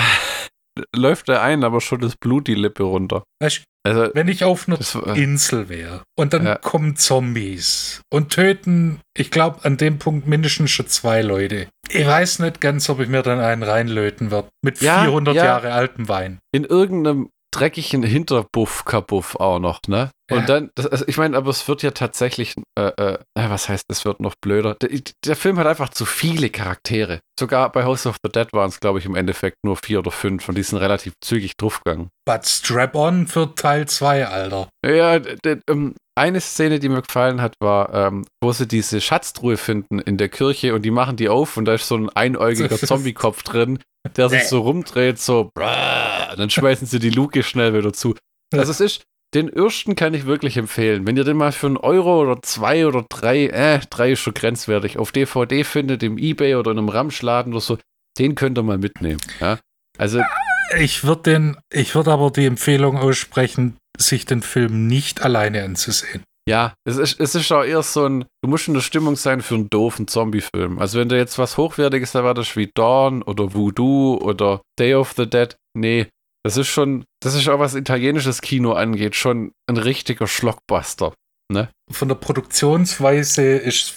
läuft er ein, aber schon das Blut die Lippe runter. Weißt, also, wenn ich auf einer Insel wäre und dann ja. kommen Zombies und töten, ich glaube, an dem Punkt mindestens schon zwei Leute. Ich weiß nicht ganz, ob ich mir dann einen reinlöten werde. Mit ja, 400 ja. Jahre altem Wein. In irgendeinem dreckigen Hinterbuff kabuff auch noch, ne? Und dann, das, also ich meine, aber es wird ja tatsächlich, äh, äh, was heißt, es wird noch blöder. Der, der, Film hat einfach zu viele Charaktere. Sogar bei House of the Dead waren es, glaube ich, im Endeffekt nur vier oder fünf und die sind relativ zügig draufgegangen. But strap on für Teil 2, Alter. Ja, ähm, eine Szene, die mir gefallen hat, war, ähm, wo sie diese Schatztruhe finden in der Kirche und die machen die auf und da ist so ein einäugiger [LAUGHS] Zombiekopf drin, der sich so rumdreht, so, dann schmeißen sie die Luke schnell wieder zu. Also es ist, den ersten kann ich wirklich empfehlen. Wenn ihr den mal für einen Euro oder zwei oder drei, äh, drei ist schon grenzwertig, auf DVD findet, im Ebay oder in einem Ramschladen oder so, den könnt ihr mal mitnehmen. Ja? Also. Ich würde den, ich würde aber die Empfehlung aussprechen, sich den Film nicht alleine anzusehen. Ja, es ist, es ist auch eher so ein, du musst in der Stimmung sein für einen doofen Zombie-Film. Also wenn du jetzt was Hochwertiges erwartest wie Dawn oder Voodoo oder Day of the Dead, nee, das ist schon, das ist auch was italienisches Kino angeht, schon ein richtiger Schlockbuster. Ne? Von der Produktionsweise ist,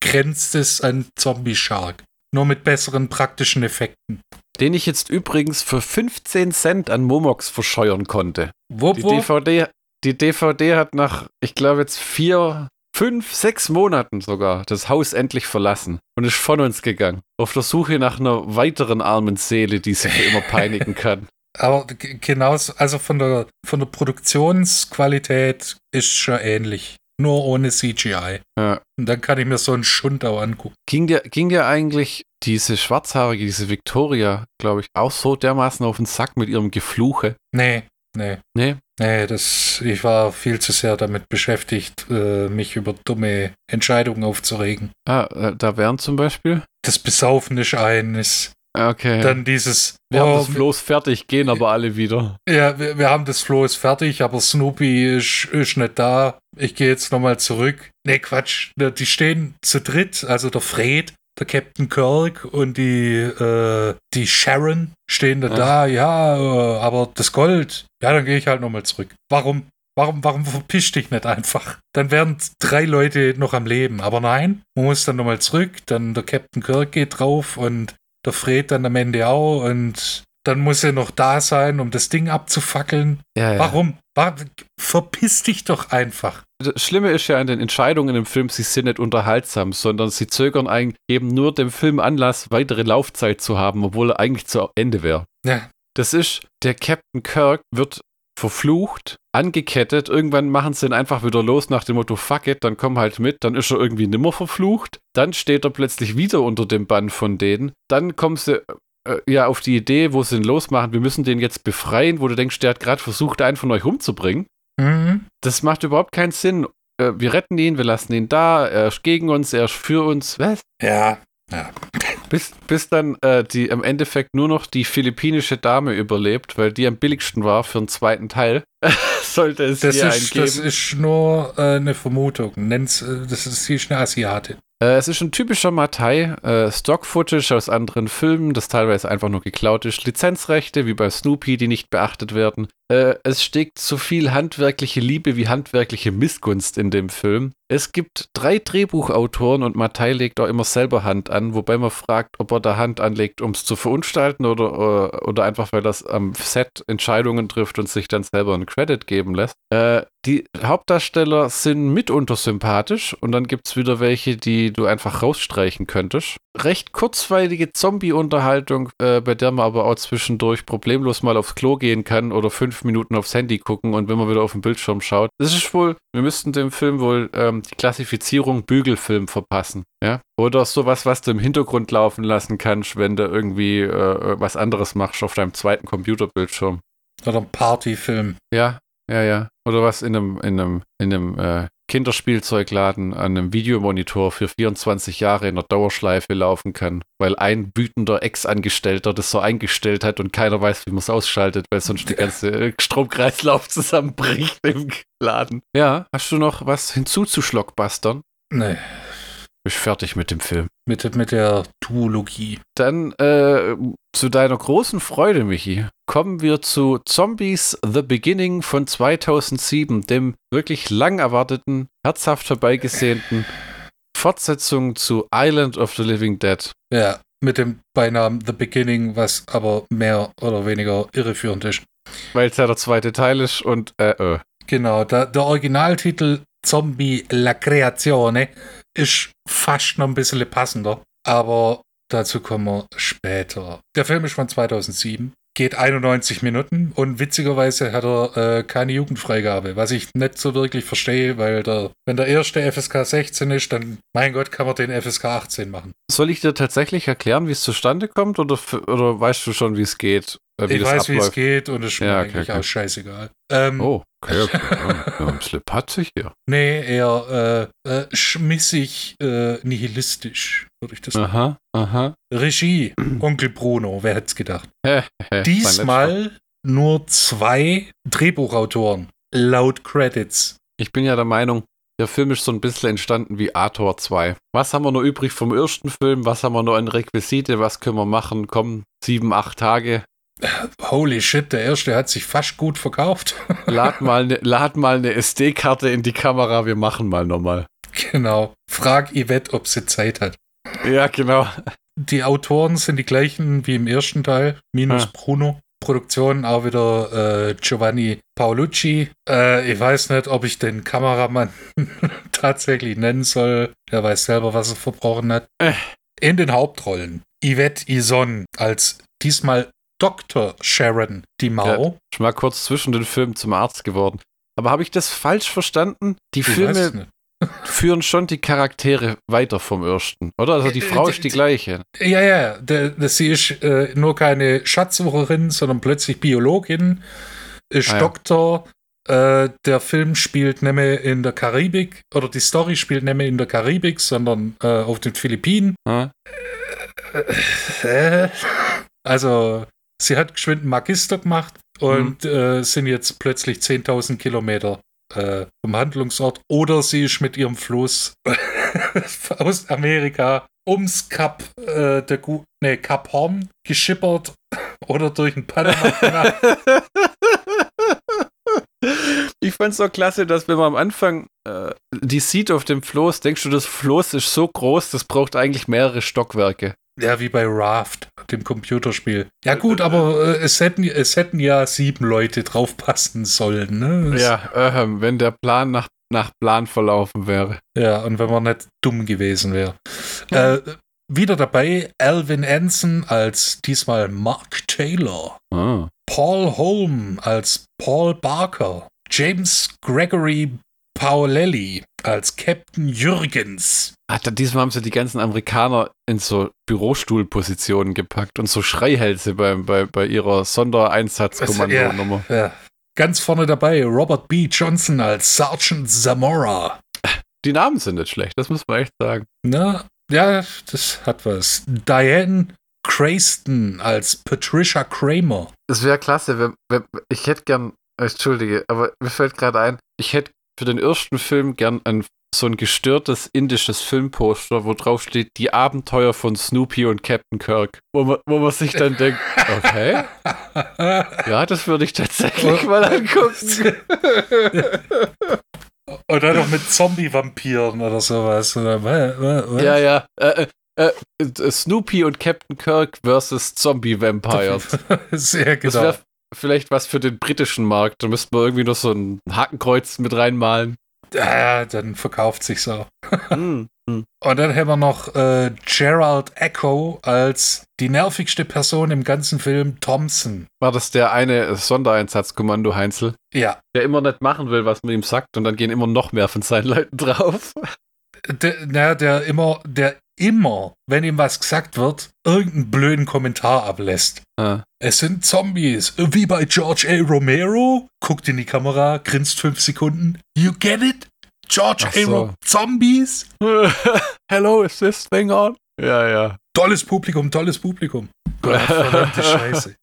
grenzt es an Zombie Shark. Nur mit besseren praktischen Effekten. Den ich jetzt übrigens für 15 Cent an Momox verscheuern konnte. Wo, die? DVD, die DVD hat nach, ich glaube jetzt vier, fünf, sechs Monaten sogar das Haus endlich verlassen und ist von uns gegangen. Auf der Suche nach einer weiteren armen Seele, die sie für immer [LAUGHS] peinigen kann. Aber genauso, also von der, von der Produktionsqualität ist schon ähnlich. Nur ohne CGI. Ja. Und dann kann ich mir so einen Schund auch angucken. Ging dir, ging dir eigentlich diese schwarzhaarige, diese Victoria, glaube ich, auch so dermaßen auf den Sack mit ihrem Gefluche? Nee, nee. Nee? Nee, das, ich war viel zu sehr damit beschäftigt, äh, mich über dumme Entscheidungen aufzuregen. Ah, äh, da wären zum Beispiel? Das Besaufen ist eines. Okay. Dann dieses. Wir oh, haben das Floß fertig, gehen aber alle wieder. Ja, wir, wir haben das Floß fertig, aber Snoopy ist, ist nicht da. Ich gehe jetzt nochmal zurück. Nee, Quatsch. Die stehen zu dritt, also der Fred, der Captain Kirk und die, äh, die Sharon stehen da, da, ja, äh, aber das Gold, ja, dann gehe ich halt nochmal zurück. Warum? Warum, warum verpisch dich nicht einfach? Dann wären drei Leute noch am Leben. Aber nein, man muss dann nochmal zurück. Dann der Captain Kirk geht drauf und der Fred dann am Ende auch und dann muss er noch da sein, um das Ding abzufackeln. Ja, ja. Warum? Verpiss dich doch einfach. Das Schlimme ist ja an den Entscheidungen im Film, sie sind nicht unterhaltsam, sondern sie zögern eigentlich eben nur dem Film Anlass, weitere Laufzeit zu haben, obwohl er eigentlich zu Ende wäre. Ja. Das ist, der Captain Kirk wird verflucht, angekettet. Irgendwann machen sie ihn einfach wieder los nach dem Motto, fuck it, dann komm halt mit. Dann ist er irgendwie nimmer verflucht. Dann steht er plötzlich wieder unter dem Bann von denen. Dann kommen sie äh, ja auf die Idee, wo sie ihn losmachen, wir müssen den jetzt befreien, wo du denkst, der hat gerade versucht, einen von euch umzubringen. Mhm. Das macht überhaupt keinen Sinn. Äh, wir retten ihn, wir lassen ihn da, er ist gegen uns, er ist für uns. Was? Ja, ja. Bis, bis dann äh, die im Endeffekt nur noch die philippinische Dame überlebt, weil die am billigsten war für den zweiten Teil. [LAUGHS] Sollte es das hier ist, einen geben. Das ist nur äh, eine Vermutung. Nenn's, äh, das ist, sie ist eine Asiatin. Äh, es ist ein typischer Matai, äh, Stock-Footage aus anderen Filmen, das teilweise einfach nur geklaut ist, Lizenzrechte, wie bei Snoopy, die nicht beachtet werden. Äh, es steckt so viel handwerkliche Liebe wie handwerkliche Missgunst in dem Film. Es gibt drei Drehbuchautoren und Mattei legt auch immer selber Hand an, wobei man fragt, ob er da Hand anlegt, um es zu verunstalten oder, oder, oder einfach, weil das am Set Entscheidungen trifft und sich dann selber einen Credit geben lässt. Äh, die Hauptdarsteller sind mitunter sympathisch und dann gibt es wieder welche, die du einfach rausstreichen könntest. Recht kurzweilige Zombie-Unterhaltung, äh, bei der man aber auch zwischendurch problemlos mal aufs Klo gehen kann oder fünf Minuten aufs Handy gucken und wenn man wieder auf den Bildschirm schaut. Das ist wohl, wir müssten dem Film wohl ähm, die Klassifizierung Bügelfilm verpassen. Ja? Oder sowas, was du im Hintergrund laufen lassen kannst, wenn du irgendwie äh, was anderes machst auf deinem zweiten Computerbildschirm. Oder ein Partyfilm. Ja, ja, ja. Oder was in einem, in einem, in einem äh, Kinderspielzeugladen an einem Videomonitor für 24 Jahre in der Dauerschleife laufen kann, weil ein wütender Ex-Angestellter das so eingestellt hat und keiner weiß, wie man es ausschaltet, weil sonst der ganze äh, Stromkreislauf zusammenbricht im Laden. Ja, hast du noch was hinzuzuschlockbustern? Nee. Bin fertig mit dem Film. Mit, mit der Duologie. Dann äh, zu deiner großen Freude, Michi, kommen wir zu Zombies The Beginning von 2007, dem wirklich lang erwarteten, herzhaft herbeigesehnten Fortsetzung zu Island of the Living Dead. Ja, mit dem Beinamen The Beginning, was aber mehr oder weniger irreführend ist. Weil es ja der zweite Teil ist und äh, äh. Genau, der, der Originaltitel Zombie La Creazione ist fast noch ein bisschen passender, aber dazu kommen wir später. Der Film ist von 2007, geht 91 Minuten und witzigerweise hat er äh, keine Jugendfreigabe, was ich nicht so wirklich verstehe, weil der, wenn der erste FSK 16 ist, dann, mein Gott, kann man den FSK 18 machen. Soll ich dir tatsächlich erklären, wie es zustande kommt oder, oder weißt du schon, wie es geht? Äh, ich weiß, wie es geht und es ist mir ja, okay, eigentlich okay. auch scheißegal. Ähm, oh, okay, okay. ja, ein bisschen patzig hier. Nee, eher äh, äh, schmissig, äh, nihilistisch, würde ich das sagen. Aha, aha. Regie, [CLEARS THROAT] Onkel Bruno, wer hätte es gedacht? Diesmal nur zwei Drehbuchautoren, laut Credits. Ich bin ja der Meinung, der Film ist so ein bisschen entstanden wie Ator 2. Was haben wir noch übrig vom ersten Film? Was haben wir noch an Requisite? Was können wir machen? Komm, sieben, acht Tage. Holy shit, der erste hat sich fast gut verkauft. [LAUGHS] lad mal eine, lad mal eine SD-Karte in die Kamera, wir machen mal nochmal. Genau. Frag Yvette, ob sie Zeit hat. Ja, genau. Die Autoren sind die gleichen wie im ersten Teil, minus ah. Bruno. Produktion auch wieder äh, Giovanni Paolucci. Äh, ich weiß nicht, ob ich den Kameramann [LAUGHS] tatsächlich nennen soll. Er weiß selber, was er verbrochen hat. Äh. In den Hauptrollen Yvette Ison als diesmal Dr. Sharon Dimau. Ja, ich mal kurz zwischen den Filmen zum Arzt geworden. Aber habe ich das falsch verstanden? Die ich Filme [LAUGHS] führen schon die Charaktere weiter vom ersten, oder? Also die äh, Frau ist die gleiche. Ja, ja, der, sie ist äh, nur keine Schatzsucherin, sondern plötzlich Biologin, ist ah, Doktor. Äh, der Film spielt nicht mehr in der Karibik, oder die Story spielt nicht mehr in der Karibik, sondern auf den Philippinen. Ah. Also sie hat geschwind einen Magister gemacht und mhm. äh, sind jetzt plötzlich 10.000 Kilometer äh, vom Handlungsort. Oder sie ist mit ihrem Fluss [LAUGHS] aus Amerika ums Kap, äh, der Gu nee, Kap Horn geschippert oder durch den Panama. [LAUGHS] Ich fand es so klasse, dass wenn man am Anfang äh, die sieht auf dem Floß, denkst du, das Floß ist so groß, das braucht eigentlich mehrere Stockwerke. Ja, wie bei Raft, dem Computerspiel. Ja gut, aber äh, es, hätten, es hätten ja sieben Leute draufpassen sollen. Ne? Ja, äh, wenn der Plan nach, nach Plan verlaufen wäre. Ja, und wenn man nicht dumm gewesen wäre. Äh, wieder dabei Alvin Anson als diesmal Mark Taylor. Ah. Paul Holm als Paul Barker. James Gregory Paolelli als Captain Jürgens. Ach, diesmal haben sie die ganzen Amerikaner in so Bürostuhlpositionen gepackt und so Schreihälse bei, bei, bei ihrer Sondereinsatzkommandonummer. Ja, ja. Ganz vorne dabei Robert B. Johnson als Sergeant Zamora. Die Namen sind nicht schlecht, das muss man echt sagen. Na, ja, das hat was. Diane Crayston als Patricia Kramer. Das wäre klasse, wenn, wenn, ich hätte gern, Entschuldige, aber mir fällt gerade ein, ich hätte für den ersten Film gern einen so ein gestörtes indisches Filmposter, wo drauf steht die Abenteuer von Snoopy und Captain Kirk, wo man, wo man sich dann denkt, [LAUGHS] okay, [LAUGHS] ja, das würde ich tatsächlich mal angucken. [LAUGHS] Dann noch mit Zombie-Vampiren oder sowas. Oder, was? Ja, ja. Äh, äh, äh, Snoopy und Captain Kirk versus Zombie-Vampires. Sehr genau. Das wäre vielleicht was für den britischen Markt. Da müssten wir irgendwie noch so ein Hakenkreuz mit reinmalen. Ja, dann verkauft sich so. [LAUGHS] Hm, hm. Und dann haben wir noch äh, Gerald Echo als die nervigste Person im ganzen Film, Thompson. War das der eine Sondereinsatzkommando Heinzel, Ja, der immer nicht machen will, was man ihm sagt und dann gehen immer noch mehr von seinen Leuten drauf? der, na, der immer, der immer, wenn ihm was gesagt wird, irgendeinen blöden Kommentar ablässt. Ah. Es sind Zombies, wie bei George A. Romero. Guckt in die Kamera, grinst fünf Sekunden. You get it? George Ach A. so. Ro Zombies? [LAUGHS] Hello, is this thing on? Ja, ja. Tolles Publikum, tolles Publikum. Gott, verdammte [LAUGHS] Scheiße.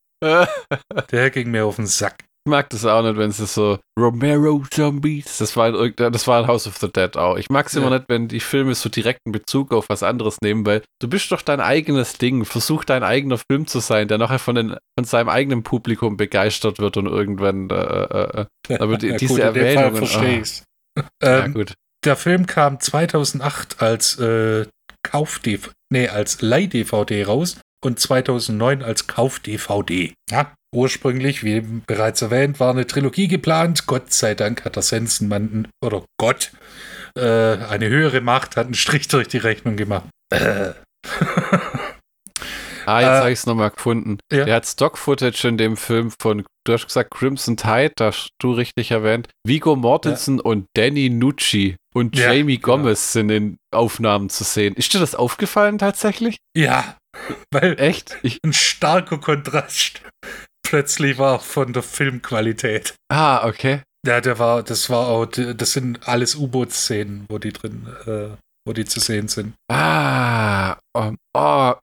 Der ging mir auf den Sack. Ich mag das auch nicht, wenn es so Romero Zombies. Das war in irgendein, das war in House of the Dead auch. Ich mag es immer Ja. nicht, wenn die Filme so direkten Bezug auf was anderes nehmen, weil du bist doch dein eigenes Ding. Versuch dein eigener Film zu sein, der nachher von, den, von seinem eigenen Publikum begeistert wird und irgendwann. Äh, äh, äh, Aber die- diese in Fall Erwähnungen, verstehe ah. ich's. ja, Ähm, gut. der Film kam 2008 als äh, Kauf-DVD, nee, als Leih-DVD raus und 2009 als Kauf-DVD. Ja, ursprünglich, wie bereits erwähnt, war eine Trilogie geplant. Gott sei Dank hat der Sensenmann, oder Gott, äh, eine höhere Macht, hat einen Strich durch die Rechnung gemacht. Äh. [LAUGHS] Ah, jetzt äh, habe ich es nochmal gefunden. ja. Der hat Stock-Footage in dem Film von, du hast gesagt, Crimson Tide, da hast du richtig erwähnt. Vigo Mortensen und Danny Nucci und Ja, Jamie. Gomez sind in Aufnahmen zu sehen. Ist dir das aufgefallen tatsächlich? Ja, [LAUGHS] weil Echt? Ich, ein starker Kontrast plötzlich war von der Filmqualität. ah, okay. Ja, der war, das war auch, das sind alles U-Boot-Szenen, wo die drin, äh, wo die zu sehen sind. Ah, oh, oh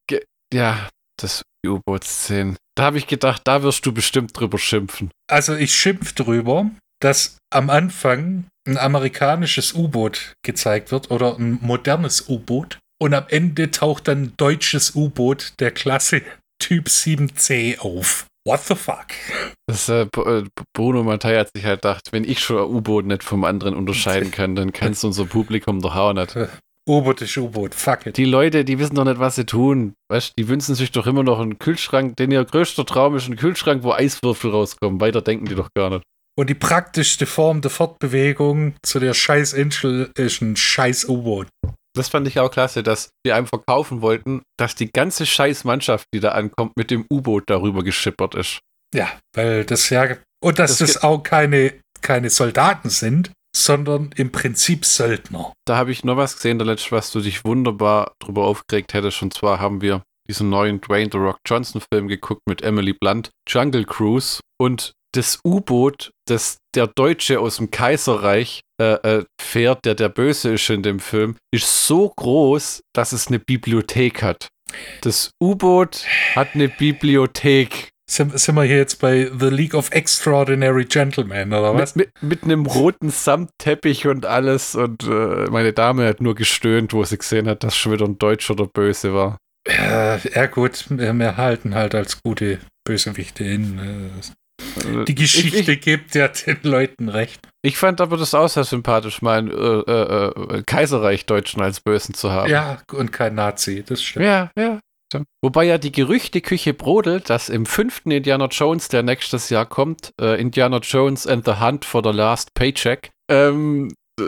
ja, das U-Boot-Szenen. Da habe ich gedacht, da wirst du bestimmt drüber schimpfen. Also ich schimpf drüber, dass am Anfang ein amerikanisches U-Boot gezeigt wird oder ein modernes U-Boot und am Ende taucht dann ein deutsches U-Boot der Klasse Typ 7C auf. What the fuck? Das, äh, äh, Bruno Mattei hat sich halt gedacht, wenn ich schon ein U-Boot nicht vom anderen unterscheiden [LAUGHS] kann, dann kannst du unser Publikum doch auch nicht. U-Boot ist U-Boot, fuck it. Die Leute, die wissen doch nicht, was sie tun. Weißt die wünschen sich doch immer noch einen Kühlschrank, denn ihr größter Traum ist ein Kühlschrank, wo Eiswürfel rauskommen. Weiter denken die doch gar nicht. Und die praktischste Form der Fortbewegung zu der scheiß Insel ist ein scheiß U-Boot. Das fand ich auch klasse, dass die einem verkaufen wollten, dass die ganze Scheißmannschaft, die da ankommt, mit dem U-Boot darüber geschippert ist. Ja, weil das ja. Und dass Das das, auch keine, keine Soldaten sind, sondern im Prinzip Söldner. Da habe ich noch was gesehen, der letzte, was du dich wunderbar drüber aufgeregt hättest. Und zwar haben wir diesen neuen Dwayne The Rock Johnson Film geguckt mit Emily Blunt, Jungle Cruise. Und das U-Boot, das der Deutsche aus dem Kaiserreich äh, äh, fährt, der der Böse ist in dem Film, ist so groß, dass es eine Bibliothek hat. Das U-Boot hat eine Bibliothek. Sind, sind wir hier jetzt bei The League of Extraordinary Gentlemen, oder was? Mit, mit, mit einem roten Samtteppich und alles. Und äh, meine Dame hat nur gestöhnt, wo sie gesehen hat, dass schon wieder ein Deutscher der Böse war. Ja, ja gut, wir, wir halten halt als gute Bösewichte hin. Äh, Die Geschichte Ich, ich, gibt ja den Leuten recht. ich fand aber das auch sehr sympathisch, meinen äh, äh, äh, Kaiserreich-Deutschen als Bösen zu haben. Ja, und kein Nazi, das stimmt. ja, ja. Wobei ja die Gerüchteküche brodelt, dass im fünften Indiana Jones, der nächstes Jahr kommt, äh, Indiana Jones and the Hunt for the Last Paycheck, ähm, [LAUGHS]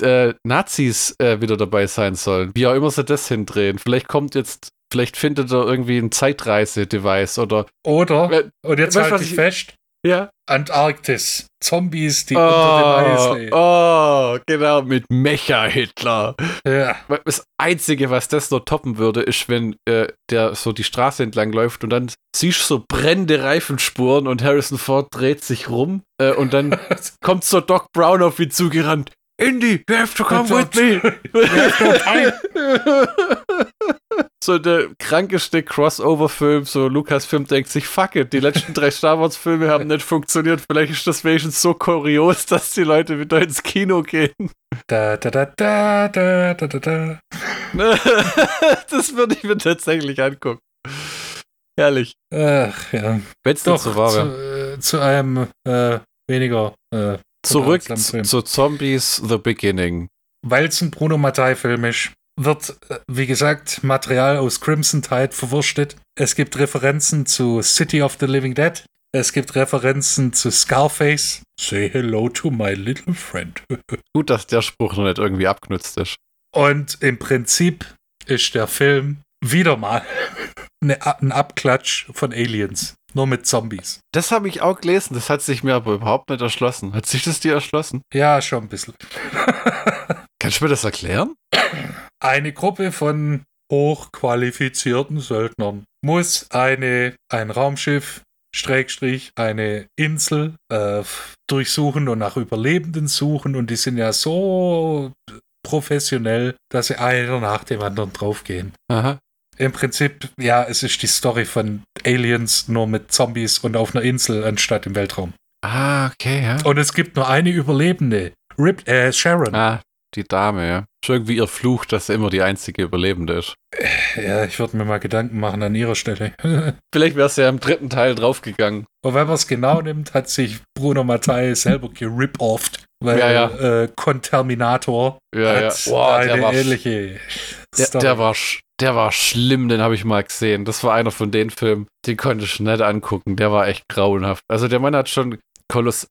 äh, Nazis äh, wieder dabei sein sollen. Wie auch immer sie das hindrehen. Vielleicht kommt jetzt, vielleicht findet er irgendwie ein Zeitreise-Device oder. Oder, Äh, und jetzt halt dich ich- fest, Ja. Antarktis. Zombies, die unter dem Eis Oh, leben. oh, genau, mit Mecha-Hitler. Ja. Das Einzige, was das noch toppen würde, ist, wenn äh, der so die Straße entlang läuft und dann siehst du so brennende Reifenspuren und Harrison Ford dreht sich rum äh, und dann [LAUGHS] kommt so Doc Brown auf ihn zugerannt. Indy, you have to come with me. [LAUGHS] [LAUGHS] so der krankeste Crossover-Film. So Lukas-Film denkt sich, fuck it, die letzten drei Star Wars-Filme haben nicht funktioniert. Vielleicht ist das wenigstens so kurios, dass die Leute wieder ins Kino gehen. Da, da, da, da, da, da, da, da. [LAUGHS] das würde ich mir tatsächlich angucken. Herrlich. Ach ja. Wenn es Doch, so war. zu, äh, zu einem äh, weniger äh, Zurück zu Zombies The Beginning. Weil es ein Bruno Mattei-Film ist, wird, äh, wie gesagt, Material aus Crimson Tide verwurstet. Es gibt Referenzen zu City of the Living Dead. Es gibt Referenzen zu Scarface. Say hello to my little friend. [LAUGHS] Gut, dass der Spruch noch nicht irgendwie abgenutzt ist. Und im Prinzip ist der Film wieder mal [LAUGHS] eine, ein Abklatsch von Aliens. Nur mit Zombies. Das habe ich auch gelesen, das hat sich mir aber überhaupt nicht erschlossen. Hat sich das dir erschlossen? Ja, schon ein bisschen. [LAUGHS] Kannst du mir das erklären? Eine Gruppe von hochqualifizierten Söldnern muss eine, ein Raumschiff, Schrägstrich, eine Insel äh, durchsuchen und nach Überlebenden suchen. Und die sind ja so professionell, dass sie einer nach dem anderen draufgehen. Aha. Im Prinzip, ja, es ist die Story von Aliens nur mit Zombies und auf einer Insel anstatt im Weltraum. Ah, okay, ja. Und es gibt nur eine Überlebende. Rip, äh, Sharon. Ah, die Dame, ja. Ist irgendwie ihr Fluch, dass sie immer die einzige Überlebende ist. Ja, ich würde mir mal Gedanken machen an ihrer Stelle. [LAUGHS] Vielleicht wäre sie ja im dritten Teil draufgegangen. Und wenn man es genau nimmt, hat sich Bruno Mattei selber gerip-offed. Weil Ja, ja. Äh, Conterminator Ja, ja. Boah, der eine war, ähnliche der, der, war, der war schlimm, den habe ich mal gesehen. Das war einer von den Filmen, den konnte ich nicht angucken. Der war echt grauenhaft. Also der Mann hat schon koloss...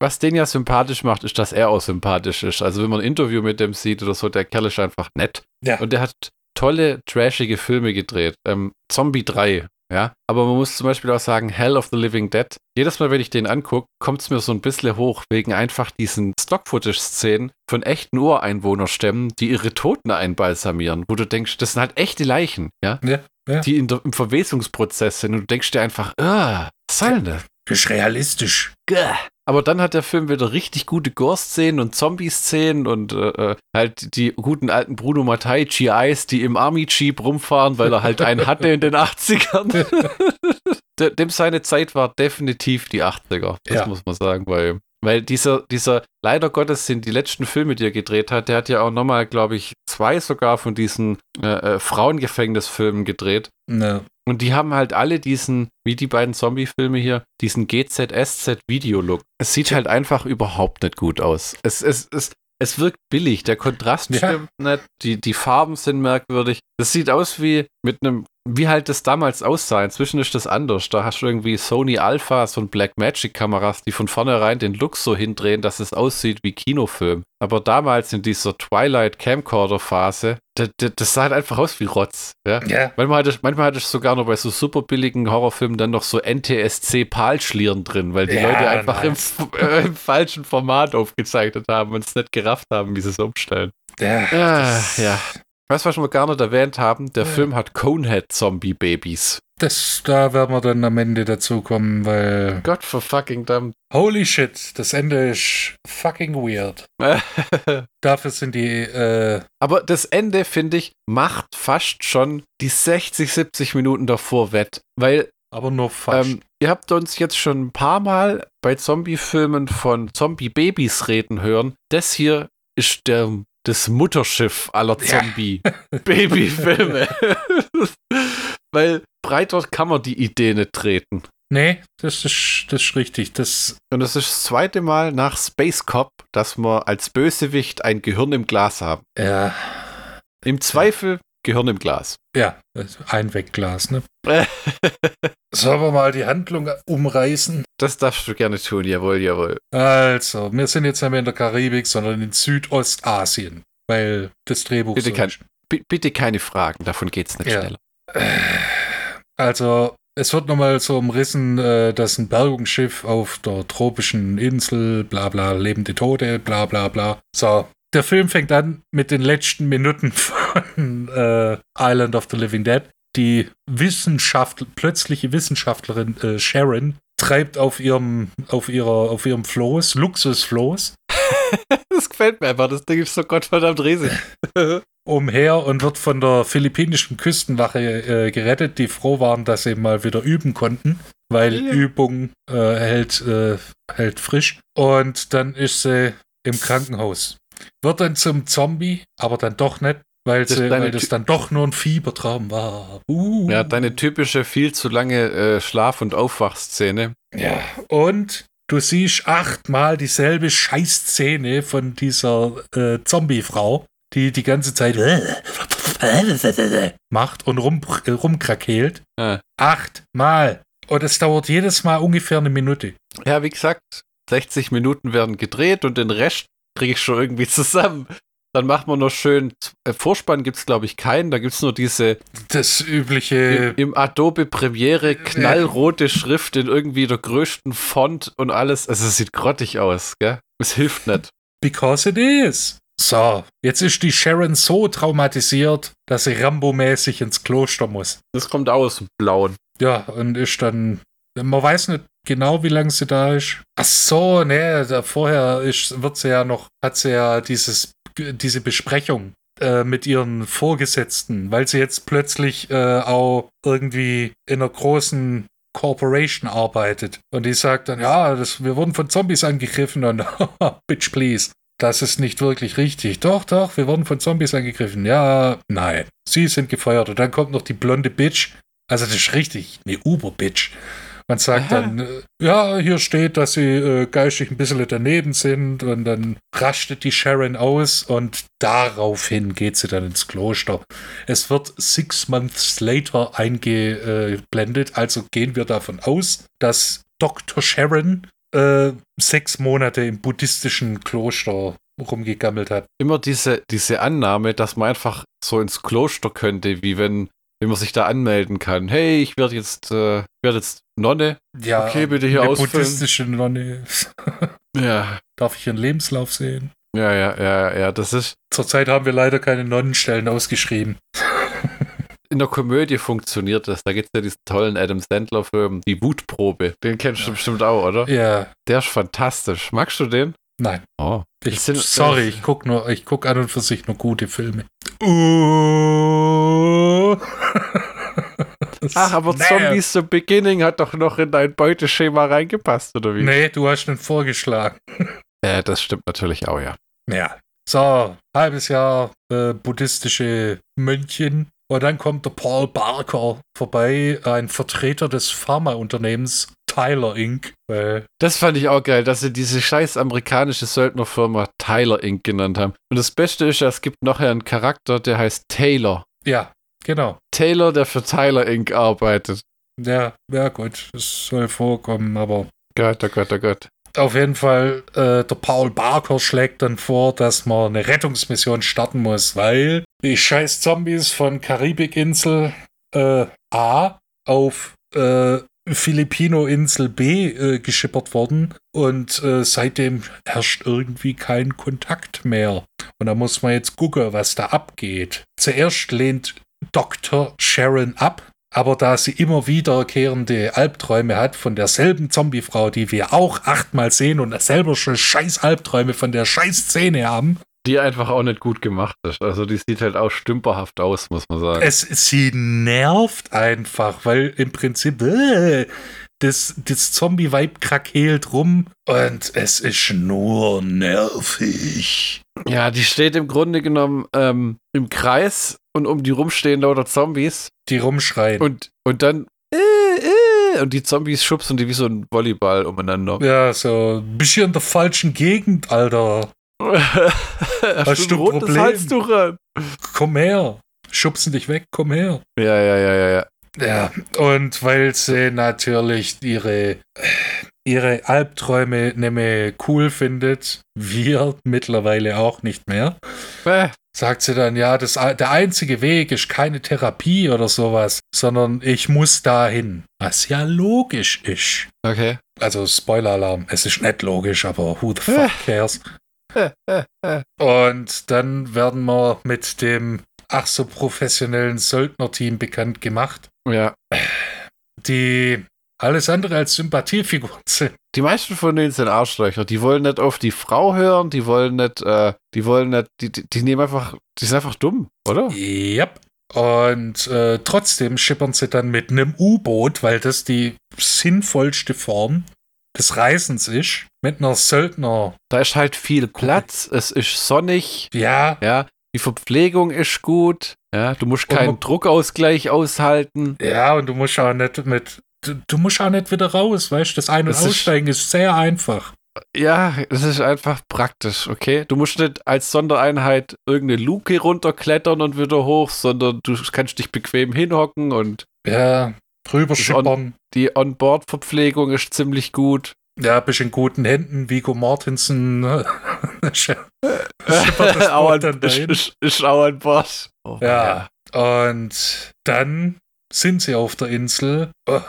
Was den ja sympathisch macht, ist, dass er auch sympathisch ist. Also wenn man ein Interview mit dem sieht oder so, der Kerl ist einfach nett. Ja. Und der hat tolle, trashige Filme gedreht. Ähm, Zombie 3, ja. Aber man muss zum Beispiel auch sagen, Hell of the Living Dead. Jedes Mal, wenn ich den angucke, kommt es mir so ein bisschen hoch, wegen einfach diesen Stock-Footage-Szenen von echten Ureinwohnerstämmen, die ihre Toten einbalsamieren, wo du denkst, das sind halt echte Leichen, ja. Ja, ja. Die in der, im Verwesungsprozess sind und du denkst dir einfach, ah, was soll denn das? Das ist realistisch. Gah. Aber dann hat der Film wieder richtig gute Gore-Szenen und Zombie-Szenen und äh, äh, halt die guten alten Bruno Mattei GIs, die im Army-Jeep rumfahren, weil er halt einen hatte in den 80ern. [LAUGHS] De- Dem seine Zeit war definitiv die 80er, das Ja. muss man sagen, weil, weil dieser, dieser, leider Gottes sind die letzten Filme, die er gedreht hat, der hat ja auch nochmal, glaube ich, zwei sogar von diesen äh, äh, Frauengefängnisfilmen gedreht. Ne. Und die haben halt alle diesen, wie die beiden Zombie-Filme hier, diesen GZSZ-Video-Look. Es sieht halt einfach überhaupt nicht gut aus. Es, es, es, es wirkt billig, der Kontrast Ja. stimmt nicht, die, die Farben sind merkwürdig. Das sieht aus wie mit einem, wie halt das damals aussah. Inzwischen ist das anders. Da hast du irgendwie Sony Alphas und Blackmagic-Kameras, die von vornherein den Look so hindrehen, dass es aussieht wie Kinofilm. Aber damals in dieser Twilight Camcorder-Phase, das, sah halt einfach aus wie Rotz. Ja? Ja. Manchmal hatte, ich, manchmal hatte ich sogar noch bei so super billigen Horrorfilmen dann noch so NTSC-Palschlieren drin, weil die Ja, Leute einfach im, äh, im falschen Format aufgezeichnet haben und es nicht gerafft haben, wie sie es umstellen. Ja. Ah, das, ja. Weißt du, was wir gar nicht erwähnt haben? Der Ja. Film hat Conehead-Zombie-Babys. Das, da werden wir dann am Ende dazu kommen, weil. Gott for fucking damn. Holy shit, das Ende ist fucking weird. [LAUGHS] Dafür sind die, äh, Aber das Ende, finde ich, macht fast schon die 60, 70 Minuten davor wett. Weil aber nur fast. Ähm, ihr habt uns jetzt schon ein paar Mal bei Zombie-Filmen von Zombie-Babys reden hören. Das hier ist der, das Mutterschiff aller Ja. Zombie-Baby-Filme. [LAUGHS] Weil breiter kann man die Idee nicht treten. nee, das ist, das ist richtig. Das, Und es ist das zweite Mal nach Space Cop, dass wir als Bösewicht ein Gehirn im Glas haben. ja, Im Zweifel Gehirn im Glas. ja, ein Wegglas, ne? [LAUGHS] Sollen wir mal die Handlung umreißen? Das darfst du gerne tun, jawohl, jawohl. Also, wir sind jetzt nicht mehr in der Karibik, sondern in Südostasien, weil das Drehbuch Bitte so kein- bitte keine Fragen, davon geht's nicht Ja. schneller. [SIGHS] Also, es wird nochmal so umrissen, äh, dass ein Bergungsschiff auf der tropischen Insel, bla bla, lebende Tote, bla bla bla. So, der Film fängt an mit den letzten Minuten von äh, Island of the Living Dead. Die Wissenschaftler, plötzliche Wissenschaftlerin äh, Sharon treibt auf ihrem, auf ihrer, auf ihrem Floß, Luxusfloß, [LAUGHS] Das gefällt mir einfach, das Ding ist so gottverdammt riesig. [LAUGHS] umher und wird von der philippinischen Küstenwache äh, gerettet, die froh waren, dass sie mal wieder üben konnten, weil Ja. Übung äh, hält, äh, hält frisch. Und dann ist sie im Krankenhaus. Wird dann zum Zombie, aber dann doch nicht, weil, Das sie, weil das dann doch nur ein Fiebertraum war. Uh. Ja, deine typische viel zu lange äh, Schlaf- und Aufwachszene. Ja, und du siehst achtmal dieselbe Scheißszene von dieser äh, Zombie-Frau, die die ganze Zeit [LAUGHS] macht und rum, äh, rumkrakeelt. Ja. Achtmal. Und es dauert jedes Mal ungefähr eine Minute. Ja, wie gesagt, 60 Minuten werden gedreht und den Rest kriege ich schon irgendwie zusammen. Dann machen wir noch schön, äh, Vorspann gibt es glaube ich keinen, da gibt es nur diese Das im, übliche. im Adobe Premiere knallrote Schrift in irgendwie der größten Font und alles. Also es sieht grottig aus, gell? Es hilft nicht. Because it is. So, jetzt ist die Sharon so traumatisiert, dass sie Rambo-mäßig ins Kloster muss. Das kommt aus dem Blauen. Ja, und ist dann. Man weiß nicht genau, wie lange sie da ist. Ach so, ne, da vorher ist, wird sie ja noch, hat sie ja dieses, diese Besprechung äh, mit ihren Vorgesetzten, weil sie jetzt plötzlich äh, auch irgendwie in einer großen Corporation arbeitet. Und die sagt dann, ja, das, wir wurden von Zombies angegriffen und [LAUGHS] bitch please. Das ist nicht wirklich richtig. Doch, doch, wir wurden von Zombies angegriffen. Ja, nein. Sie sind gefeuert. Und dann kommt noch die blonde Bitch. Also das ist richtig, eine Uber-Bitch. Man sagt Aha. dann, äh, ja, hier steht, dass sie äh, geistig ein bisschen daneben sind und dann rastet die Sharon aus und daraufhin geht sie dann ins Kloster. Es wird six months later eingeblendet, also gehen wir davon aus, dass Dr. Sharon äh, sechs Monate im buddhistischen Kloster rumgegammelt hat. Immer diese, diese Annahme, dass man einfach so ins Kloster könnte, wie wenn, wenn man sich da anmelden kann. Hey, ich werde jetzt, äh, ich werde jetzt Nonne. Ja, Okay, bitte hier eine ausfüllen. buddhistische Nonne. [LAUGHS] Ja, Darf ich ihren Lebenslauf sehen? ja, ja, ja, ja. Das ist Zurzeit haben wir leider keine Nonnenstellen ausgeschrieben. in der Komödie funktioniert das. Da gibt es ja diesen tollen Adam Sandler-Film, Die Wutprobe. Den kennst du Ja. bestimmt auch, oder? Ja, Der ist fantastisch. Magst du den? Nein. Oh. Ich, sind- sorry, ich guck nur, ich guck an und für sich nur gute Filme. [LAUGHS] Uh. Ach, aber Snap. Zombies the Beginning hat doch noch in dein Beuteschema reingepasst, oder wie? Nee, du hast einen vorgeschlagen. [LAUGHS] Ja, das stimmt natürlich auch, ja. Ja. So, halbes Jahr äh, buddhistische Mönchen. Und dann kommt der Paul Barker vorbei, ein Vertreter des Pharmaunternehmens Tyler Inc. Weil, Das fand ich auch geil, dass sie diese scheiß amerikanische Söldnerfirma Tyler Inc. genannt haben. Und das Beste ist es gibt nachher einen Charakter, der heißt Taylor. ja, genau. Taylor, der für Tyler Inc. arbeitet. Ja, ja gut, es soll vorkommen, aber Gott, oh Gott, oh Gott. Auf jeden Fall, äh, der Paul Barker schlägt dann vor, dass man eine Rettungsmission starten muss, weil die scheiß Zombies von Karibikinsel äh, A auf äh, Filipino-Insel B äh, geschippert wurden und äh, seitdem herrscht irgendwie kein Kontakt mehr. Und da muss man jetzt gucken, was da abgeht. Zuerst lehnt Dr. Sharon ab, aber da sie immer wiederkehrende Albträume hat von derselben Zombiefrau, die wir auch achtmal sehen und selber schon scheiß Albträume von der scheiß Szene haben, Die einfach auch nicht gut gemacht ist. Also die sieht halt auch stümperhaft aus, muss man sagen. es sie nervt einfach, weil im Prinzip äh, das, das Zombie-Vibe krakeelt rum und es ist nur nervig. Ja, die steht im Grunde genommen ähm, im Kreis und um die rumstehen lauter Zombies. Die rumschreien. Und, und dann äh, äh, und die Zombies schubsen die wie so ein Volleyball umeinander. ja, so ein bisschen in der falschen Gegend, Alter. [LAUGHS] Hast du du ein rotes Problem? Halstuch an? Komm her. Schubsen dich weg, komm her. Ja, ja, ja, ja, ja. Ja, und weil sie natürlich ihre, ihre Albträume nicht mehr cool findet, wir mittlerweile auch nicht mehr, Äh, sagt sie dann, ja, das, der einzige Weg ist keine Therapie oder sowas, sondern ich muss dahin. Was ja logisch ist. okay. Also Spoiler-Alarm, es ist nicht logisch, aber who the fuck cares? Äh, äh, äh. Und dann werden wir mit dem ach so professionellen Söldnerteam bekannt gemacht. Ja, die alles andere als Sympathiefiguren sind. Die meisten von denen sind Arschlöcher. Die wollen nicht auf die Frau hören, die wollen nicht, äh, die wollen nicht, die, die, die nehmen einfach, die sind einfach dumm, oder? Yep. Und äh, trotzdem schippern sie dann mit einem U-Boot, weil das die sinnvollste Form des Reisens ist, mit einer Söldner. Da ist halt viel Platz, es ist sonnig, Ja, ja, die Verpflegung ist gut, ja, du musst keinen man- Druckausgleich aushalten. ja, und du musst auch nicht mit. Du, du musst auch nicht wieder raus, weißt du? Das Ein- und Das ist- Aussteigen ist sehr einfach. Ja, es ist einfach praktisch, okay? Du musst nicht als Sondereinheit irgendeine Luke runterklettern und wieder hoch, sondern du kannst dich bequem hinhocken und Ja, rüber Ist schippern. die On-Board-Verpflegung ist ziemlich gut. Ja, bist in guten Händen. Vigo Mortensen ne? schippert [LAUGHS] das Boot dann ist, dahin. [LAUGHS] ist, ist auch ein Boss. Oh, Ja. Und dann sind sie auf der Insel äh,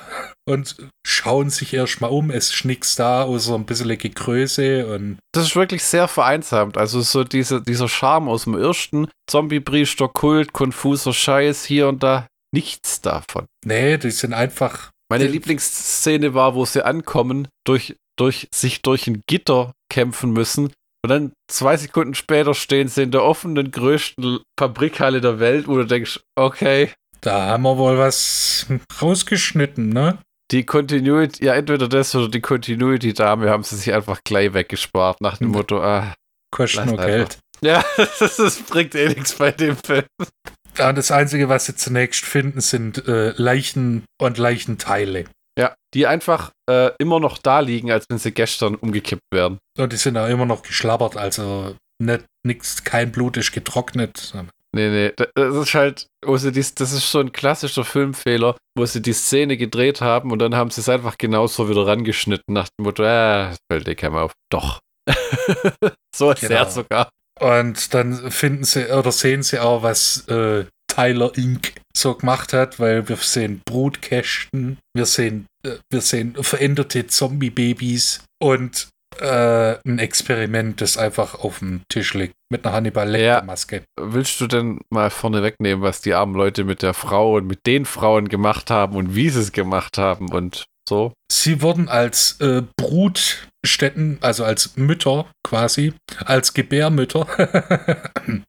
und schauen sich erstmal um. Es ist nichts da, außer ein bisschen Gegröße und Das ist wirklich sehr vereinsamt. Also so diese, dieser Charme aus dem ersten Zombie-Priester, Kult, konfuser Scheiß, hier und da. Nichts davon. nee, die sind einfach. Meine Lieblingsszene war, wo sie ankommen, durch, durch, sich durch ein Gitter kämpfen müssen. Und dann zwei Sekunden später stehen sie in der offenen, größten Fabrikhalle der Welt, wo du denkst, okay, Da haben wir wohl was rausgeschnitten, ne? die Continuity, ja, entweder das oder die Continuity-Dame haben sie sich einfach gleich weggespart, nach dem. Motto, ah, Kostet nur. Geld. ja, [LAUGHS] das, das bringt eh nichts bei dem Film. Ja, das Einzige, was sie zunächst finden, sind äh, Leichen und Leichenteile. Ja, die einfach äh, immer noch da liegen, als wenn sie gestern umgekippt werden. Und die sind auch immer noch geschlabbert, also nicht, nix, kein Blut ist getrocknet. Nee, nee, da- das ist halt, wo sie dies, das ist so ein klassischer Filmfehler, wo sie die Szene gedreht haben und dann haben sie es einfach genauso wieder rangeschnitten nach dem Motto, äh, das fällt dir keinem auf. Doch. [LAUGHS] so ist Genau. er sogar. Und dann finden sie oder sehen sie auch, was äh, Tyler Inc. so gemacht hat, weil wir sehen Brutkästen, wir sehen, äh, wir sehen veränderte Zombie-Babys und äh, ein Experiment, das einfach auf dem Tisch liegt mit einer Hannibal Lecter-Maske. Willst du denn mal vorne wegnehmen, was die armen Leute mit der Frau und mit den Frauen gemacht haben und wie sie es gemacht haben und so? Sie wurden als äh, Brutstätten, also als Mütter quasi, als Gebärmütter, [LAUGHS]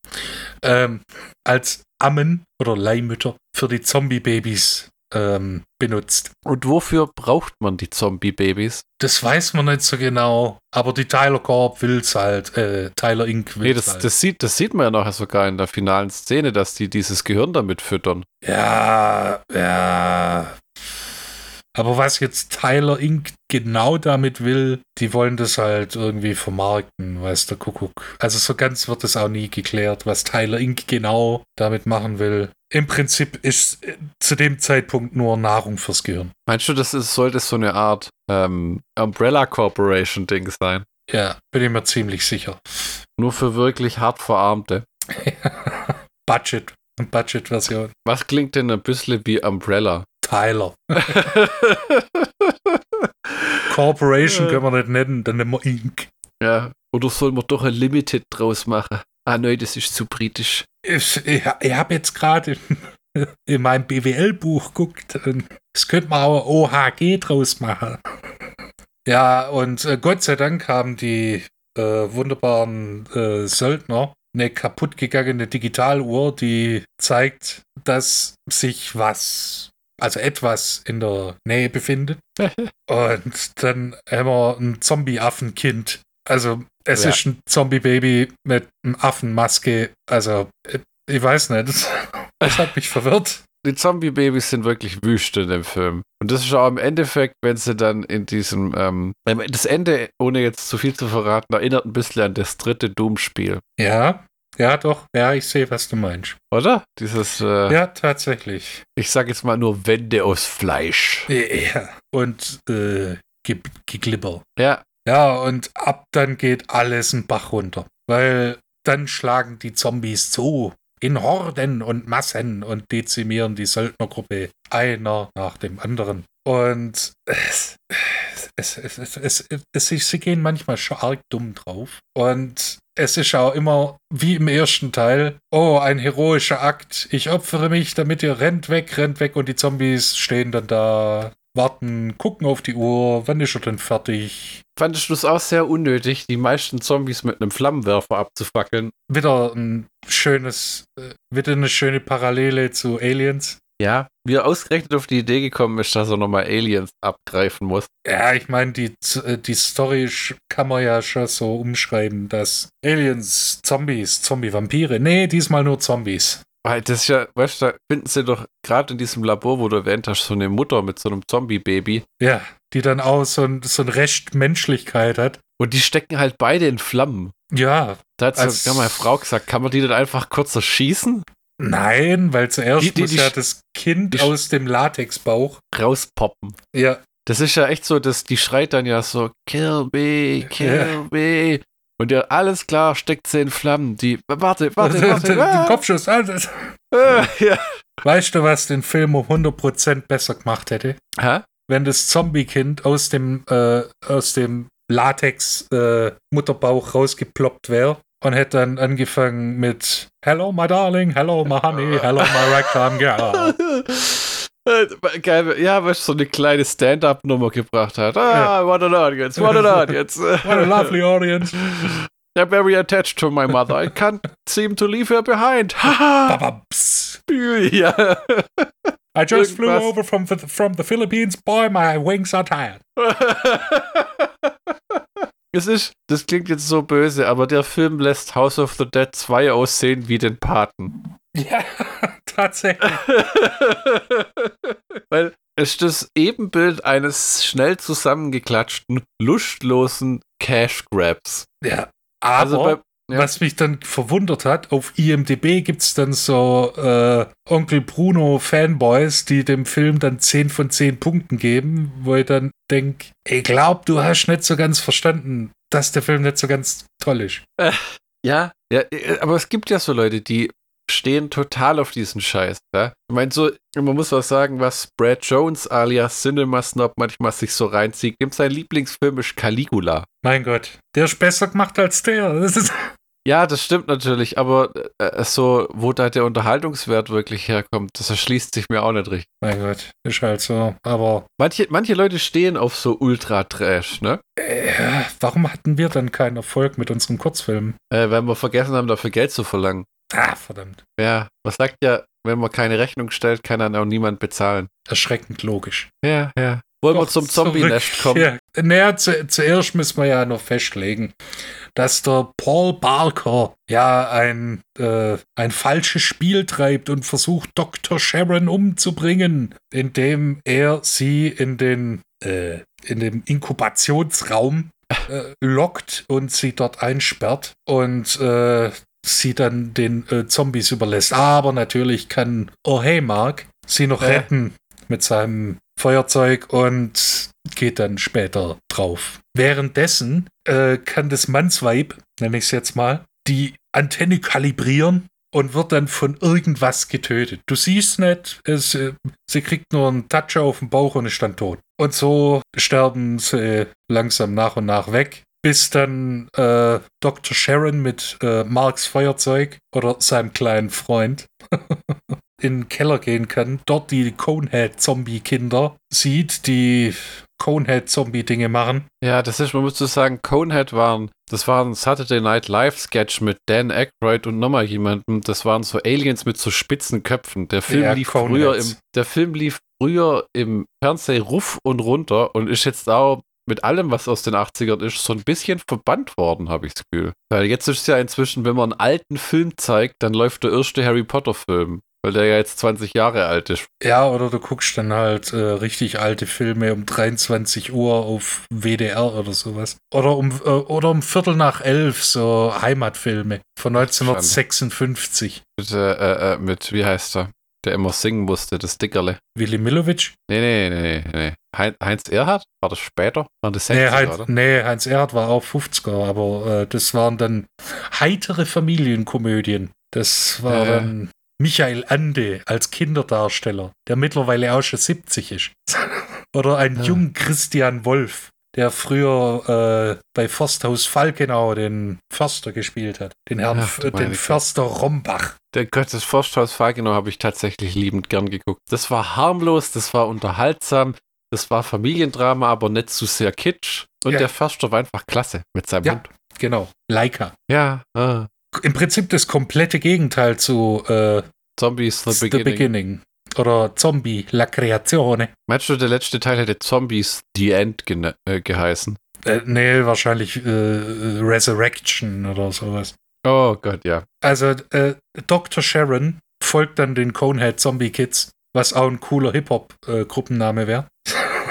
ähm, als Ammen oder Leihmütter für die Zombie-Babys ähm, benutzt. Und wofür braucht man die Zombie-Babys? Das weiß man nicht so genau, aber die Tyler Corp will's halt, äh, Tyler Inc. will's Nee, das, halt. das, sieht, das sieht man ja nachher sogar in der finalen Szene, dass die dieses Gehirn damit füttern. Ja, ja. Aber was jetzt Tyler Inc. genau damit will, die wollen das halt irgendwie vermarkten, weiß der Kuckuck. Also so ganz wird es auch nie geklärt, was Tyler Inc. genau damit machen will. Im Prinzip ist zu dem Zeitpunkt nur Nahrung fürs Gehirn. Meinst du, das ist, sollte so eine Art ähm, Umbrella Corporation-Ding sein? Ja, bin ich mir ziemlich sicher. Nur für wirklich hart Verarmte. [LAUGHS] Budget. Budget-Version. Was klingt denn ein bisschen wie Umbrella? Tyler. [LAUGHS] Corporation können wir nicht nennen, dann nennen wir Inc. ja, oder soll man doch ein Limited draus machen? Ah, nein, das ist zu britisch. Ich, ich, ich habe jetzt gerade in, [LAUGHS] in meinem BWL-Buch geguckt. Das könnte man auch OHG draus machen. Ja, und äh, Gott sei Dank haben die äh, wunderbaren äh, Söldner eine kaputtgegangene Digitaluhr, die zeigt, dass sich was, also etwas in der Nähe befindet. [LAUGHS] und dann haben wir ein Zombie-Affenkind. Also es Ja. ist ein Zombie-Baby mit einer Affenmaske. Also ich weiß nicht, das, das hat mich verwirrt. Die Zombie-Babys sind wirklich Wüste in dem Film. Und das ist auch im Endeffekt, wenn sie dann in diesem, ähm, das Ende, ohne jetzt zu viel zu verraten, erinnert ein bisschen an das dritte Doom-Spiel. Ja, ja doch, ja, ich sehe, was du meinst. Oder? Dieses, äh, Ja, tatsächlich. ich sag jetzt mal nur Wände aus Fleisch. Ja. Und äh, Ge Geglibber. Ja, Ja, und ab dann geht alles einen Bach runter. Weil dann schlagen die Zombies zu. In Horden und Massen und dezimieren die Söldnergruppe einer nach dem anderen. Und es, es, es, es, sie gehen manchmal schon arg dumm drauf. Und es ist auch immer wie im ersten Teil: Oh, ein heroischer Akt. Ich opfere mich, damit ihr rennt weg, rennt weg. Und die Zombies stehen dann da warten, gucken auf die Uhr, wann ist er denn fertig? Fandest du es auch sehr unnötig, die meisten Zombies mit einem Flammenwerfer abzufackeln? Wieder ein schönes, äh, wieder eine schöne Parallele zu Aliens. Ja, wie er ausgerechnet auf die Idee gekommen ist, dass er nochmal Aliens abgreifen muss. Ja, ich meine, die, äh, die Story kann man ja schon so umschreiben, dass Aliens, Zombies, Zombie-Vampire. Nee, diesmal nur Zombies. Weil das ist ja, weißt du, da finden sie doch gerade in diesem Labor, wo du erwähnt hast, so eine Mutter mit so einem Zombie-Baby. Ja, die dann auch so ein, so ein Recht Menschlichkeit hat. Und die stecken halt beide in Flammen. Ja. Da hat als, sogar meine Frau gesagt, kann man die dann einfach kurz erschießen? Nein, weil zuerst die, die, muss die, ja das Kind aus dem Latexbauch rauspoppen. Ja. Das ist ja echt so, dass die schreit dann ja so, kill me, kill ja. me. Und ja, alles klar, steckt sie in Flammen. Die, warte, warte, [LAUGHS] warte. Ah. Kopfschuss. alles. Ah, ja. Weißt du, was den Film um 100% besser gemacht hätte? Hä? Wenn das Zombie-Kind aus dem, äh, aus dem Latex-Mutterbauch äh, rausgeploppt wäre und hätte dann angefangen mit Hello, my darling, hello, my honey, [LAUGHS] hello, my ragtime girl. [LAUGHS] Geil, ja, weil so eine kleine Stand-up-Nummer gebracht hat. Ah, yeah. what an audience, what an audience. [LAUGHS] what a lovely audience. [LAUGHS] They're very attached to my mother. I can't seem to leave her behind. [LAUGHS] ja. I just Irgendwas. flew over from the, from the Philippines. Boy, my wings are tired. Es ist, das klingt jetzt so böse, aber der Film lässt House of the Dead 2 aussehen wie den Paten. Ja, tatsächlich. [LAUGHS] Weil es ist das Ebenbild eines schnell zusammengeklatschten, lustlosen Cash Grabs. Ja, also aber also bei, ja. was mich dann verwundert hat, auf IMDb gibt es dann so äh, Onkel Bruno Fanboys, die dem Film dann 10 von 10 Punkten geben, wo ich dann denke, ich glaube, du hast nicht so ganz verstanden, dass der Film nicht so ganz toll ist. Äh, ja, ja, äh, aber es gibt ja so Leute, die stehen total auf diesen Scheiß. Ja? Ich meine, so, man muss auch sagen, was Brad Jones alias Cinema Snob manchmal sich so reinzieht. Ihm sein Lieblingsfilm ist Caligula. Mein Gott, der ist besser gemacht als der. [LAUGHS] Das ja, das stimmt natürlich, aber äh, so, wo da der Unterhaltungswert wirklich herkommt, das erschließt sich mir auch nicht richtig. Mein Gott, ist halt so, aber. Manche, manche Leute stehen auf so Ultra-Trash, ne? Äh, warum hatten wir dann keinen Erfolg mit unserem Kurzfilm? Äh, weil wir vergessen haben, dafür Geld zu verlangen. Ah, verdammt. Ja, was sagt ja, wenn man keine Rechnung stellt, kann dann auch niemand bezahlen. Erschreckend logisch. Ja, ja. Wollen Doch, wir zum Zombie-Nest kommen? Ja. Naja, zu, zuerst müssen wir ja noch festlegen, dass der Paul Barker ja ein, äh, ein falsches Spiel treibt und versucht, Dr. Sharon umzubringen, indem er sie in den, äh, in den Inkubationsraum äh, lockt und sie dort einsperrt. Und äh, sie dann den äh, Zombies überlässt. Aber natürlich kann Oh hey Mark sie noch äh. retten mit seinem Feuerzeug und geht dann später drauf. Währenddessen äh, kann das Mannsweib, nenne ich es jetzt mal, die Antenne kalibrieren und wird dann von irgendwas getötet. Du siehst nicht, es, äh, sie kriegt nur einen Touch auf den Bauch und ist dann tot. Und so sterben sie langsam nach und nach weg bis dann äh, Dr. Sharon mit äh, Marks Feuerzeug oder seinem kleinen Freund [LAUGHS] in den Keller gehen kann, dort die Conehead-Zombie-Kinder sieht, die Conehead-Zombie-Dinge machen. Ja, das ist, man muss sagen, Conehead waren, das war ein Saturday Night Live-Sketch mit Dan Aykroyd und nochmal jemandem. Das waren so Aliens mit so spitzen Köpfen. Der Film ja, lief früher im, der Film lief früher im Fernsehen ruff und runter und ist jetzt auch mit allem, was aus den 80ern ist, so ein bisschen verbannt worden, habe ich das Gefühl. Weil jetzt ist es ja inzwischen, wenn man einen alten Film zeigt, dann läuft der erste Harry Potter-Film. Weil der ja jetzt 20 Jahre alt ist. Ja, oder du guckst dann halt äh, richtig alte Filme um 23 Uhr auf WDR oder sowas. Oder um, äh, oder um Viertel nach elf, so Heimatfilme von 1956. Mit, äh, äh, mit, wie heißt er? Der immer singen musste, das Dickerle. Willy Milovic? Nee, nee, nee, nee. Heinz Erhardt? War das später? War das 60er, nee, Heinz, oder? Nee, Heinz Erhardt war auch 50er, aber äh, das waren dann heitere Familienkomödien. Das war äh. dann Michael Ande als Kinderdarsteller, der mittlerweile auch schon 70 ist. [LAUGHS] Oder ein ja. junger Christian Wolf, der früher äh, bei Forsthaus Falkenau den Förster gespielt hat. Den Herrn, Ach, den Förster Rombach. Der Gott, das Forsthaus Falkenau habe ich tatsächlich liebend gern geguckt. Das war harmlos, das war unterhaltsam. das war Familiendrama, aber nicht zu sehr kitsch. Und Ja. der Förster war einfach klasse mit seinem Ja. Hund. Genau. Leica. Ja, ah. Im Prinzip das komplette Gegenteil zu äh, Zombies, The The Beginning. Beginning. Oder Zombie, La Creazione. Meinst du, der letzte Teil hätte Zombies The End gene- äh, geheißen? Äh, nee, wahrscheinlich äh, Resurrection oder sowas. Oh Gott, ja. Also äh, Dr. Sharon folgt dann den Conehead Zombie Kids, was auch ein cooler Hip-Hop-Gruppenname wäre.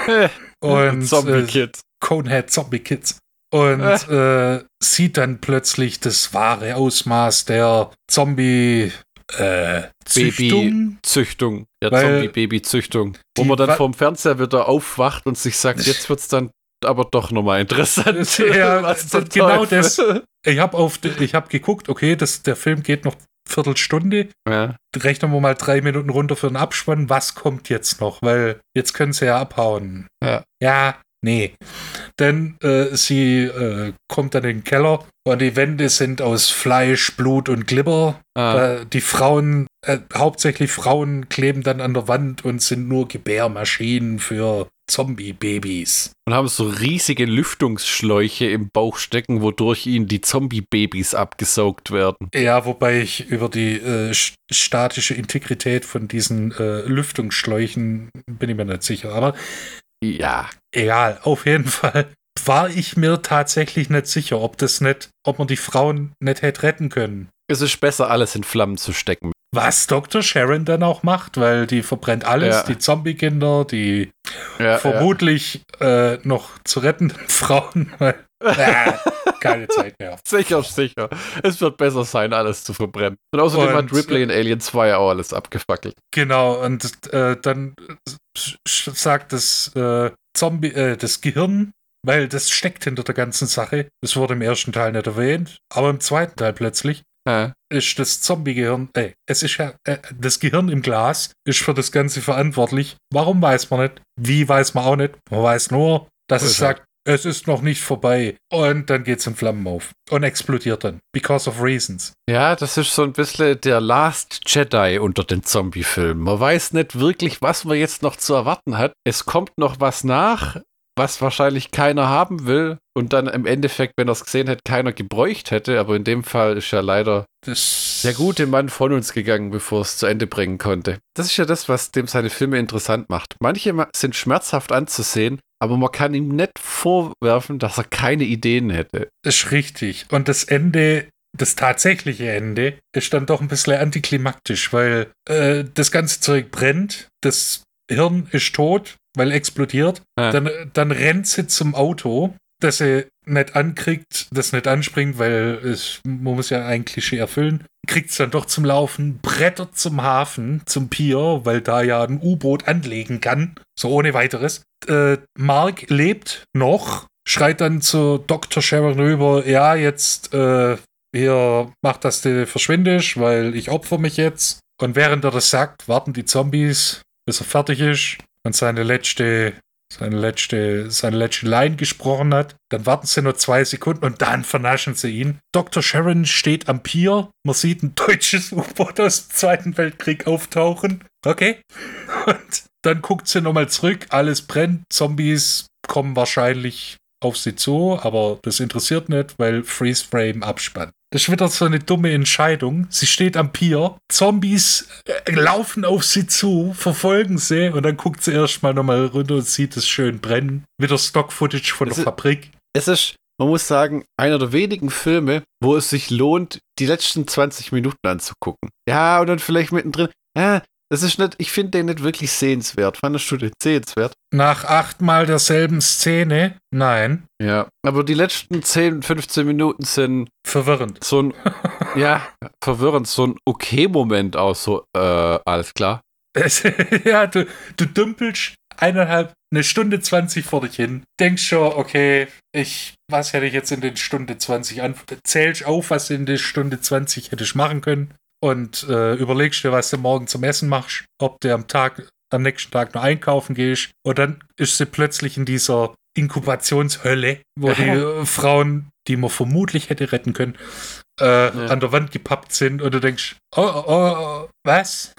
[LAUGHS] Und Zombie äh, Kids. Conehead Zombie Kids. Und äh, sieht dann plötzlich das wahre Ausmaß der Zombie äh, Züchtung. Züchtung. Der Weil Zombie-Baby-Züchtung. Wo man dann wa- vorm Fernseher wieder aufwacht und sich sagt, jetzt wird's dann aber doch nochmal interessant. [LAUGHS] Ja, [LAUGHS] Was zum genau Teufel. das. Ich habe auf, ich habe geguckt, okay, das, der Film geht noch Viertelstunde. Ja. Rechnen wir mal drei Minuten runter für den Abspann. Was kommt jetzt noch? Weil jetzt können sie ja abhauen. Ja. Ja, nee. Denn äh, sie äh, kommt dann in den Keller und die Wände sind aus Fleisch, Blut und Glibber. Ah, Äh, die Frauen, äh, hauptsächlich Frauen, kleben dann an der Wand und sind nur Gebärmaschinen für Zombie-Babys. und haben so riesige Lüftungsschläuche im Bauch stecken, wodurch ihnen die Zombie-Babys abgesaugt werden. Ja, wobei ich über die äh, st- statische Integrität von diesen äh, Lüftungsschläuchen bin ich mir nicht sicher. Aber Ja. egal, auf jeden Fall war ich mir tatsächlich nicht sicher, ob das nicht, ob man die Frauen nicht hätte retten können. Es ist besser, alles in Flammen zu stecken. Was Dr. Sharon dann auch macht, weil die verbrennt alles, Ja. die Zombie-Kinder, die Ja, vermutlich äh, noch zu rettenden [LAUGHS] Frauen. weil- [LAUGHS] äh, keine Zeit mehr. ja. Sicher, sicher. Es wird besser sein, alles zu verbrennen. Und außerdem Und- hat Ripley in Alien 2 auch alles abgefackelt. Genau, und äh, dann sagt das äh, Zombie, äh, das Gehirn, weil das steckt hinter der ganzen Sache. Das wurde im ersten Teil nicht erwähnt, aber im zweiten Teil plötzlich Ja. ist das Zombie-Gehirn, äh, es ist ja, äh, das Gehirn im Glas ist für das Ganze verantwortlich. Warum weiß man nicht? Wie weiß man auch nicht? Man weiß nur, dass es sagt, es ist noch nicht vorbei. Und dann geht's in Flammen auf und explodiert dann. Because of reasons. Ja, das ist so ein bisschen der Last Jedi unter den Zombie-Filmen. Man weiß nicht wirklich, was man jetzt noch zu erwarten hat. Es kommt noch was nach, was wahrscheinlich keiner haben will und dann im Endeffekt, wenn er es gesehen hätte, keiner gebräucht hätte. Aber in dem Fall ist ja leider Das der gute Mann von uns gegangen, bevor es zu Ende bringen konnte. Das ist ja das, was dem seine Filme interessant macht. Manche ma- sind schmerzhaft anzusehen, aber man kann ihm nicht vorwerfen, dass er keine Ideen hätte. ist richtig. Und das Ende, das tatsächliche Ende, ist dann doch ein bisschen antiklimaktisch, weil äh, das ganze Zeug brennt, das Hirn ist tot, weil explodiert. Ja. Dann, dann rennt sie zum Auto, das sie nicht ankriegt, das nicht anspringt, weil es, man muss ja ein Klischee erfüllen. Kriegt es dann doch zum Laufen, brettert zum Hafen, zum Pier, weil da ja ein U-Boot anlegen kann, so ohne weiteres. Äh, Mark lebt noch, schreit dann zu Dr. Sharon rüber, ja, jetzt äh, hier mach, dass du verschwindest, weil ich opfer mich jetzt. Und während er das sagt, warten die Zombies, bis er fertig ist und seine letzte, seine letzte, seine letzte Line gesprochen hat. Dann warten sie nur zwei Sekunden und dann vernaschen sie ihn. Dr. Sharon steht am Pier. Man sieht ein deutsches U-Boot aus dem Zweiten Weltkrieg auftauchen. Okay. Und dann guckt sie nochmal zurück. Alles brennt. Zombies kommen wahrscheinlich auf sie zu, aber das interessiert nicht, weil Freeze Frame abspannt. Das ist wieder so eine dumme Entscheidung. Sie steht am Pier, Zombies äh, laufen auf sie zu, verfolgen sie und dann guckt sie erstmal nochmal runter und sieht es schön brennen. Wieder Stock-Footage von Es der ist- Fabrik. Es ist, man muss sagen, einer der wenigen Filme, wo es sich lohnt, die letzten 20 Minuten anzugucken. Ja, und dann vielleicht mittendrin. Ja, das ist nicht, ich finde den nicht wirklich sehenswert. Fandest du den sehenswert? Nach achtmal derselben Szene? Nein. Ja. Aber die letzten 10, 15 Minuten sind Verwirrend. so ein, [LAUGHS] ja, verwirrend, so ein okay-Moment auch so, äh, alles klar. Es, [LAUGHS] ja, du, du dümpelst eineinhalb, eine Stunde 20 vor dich hin. Denkst schon, okay, ich, was hätte ich jetzt in den Stunde 20 an? Zählst auf, was in der Stunde 20 hättest machen können und äh, überlegst dir, was du morgen zum Essen machst, ob du am Tag, am nächsten Tag noch einkaufen gehst. Und dann ist sie plötzlich in dieser Inkubationshölle, wo die [LAUGHS] Frauen, die man vermutlich hätte retten können, äh, an der Wand gepappt sind und du denkst, oh, oh, oh, was?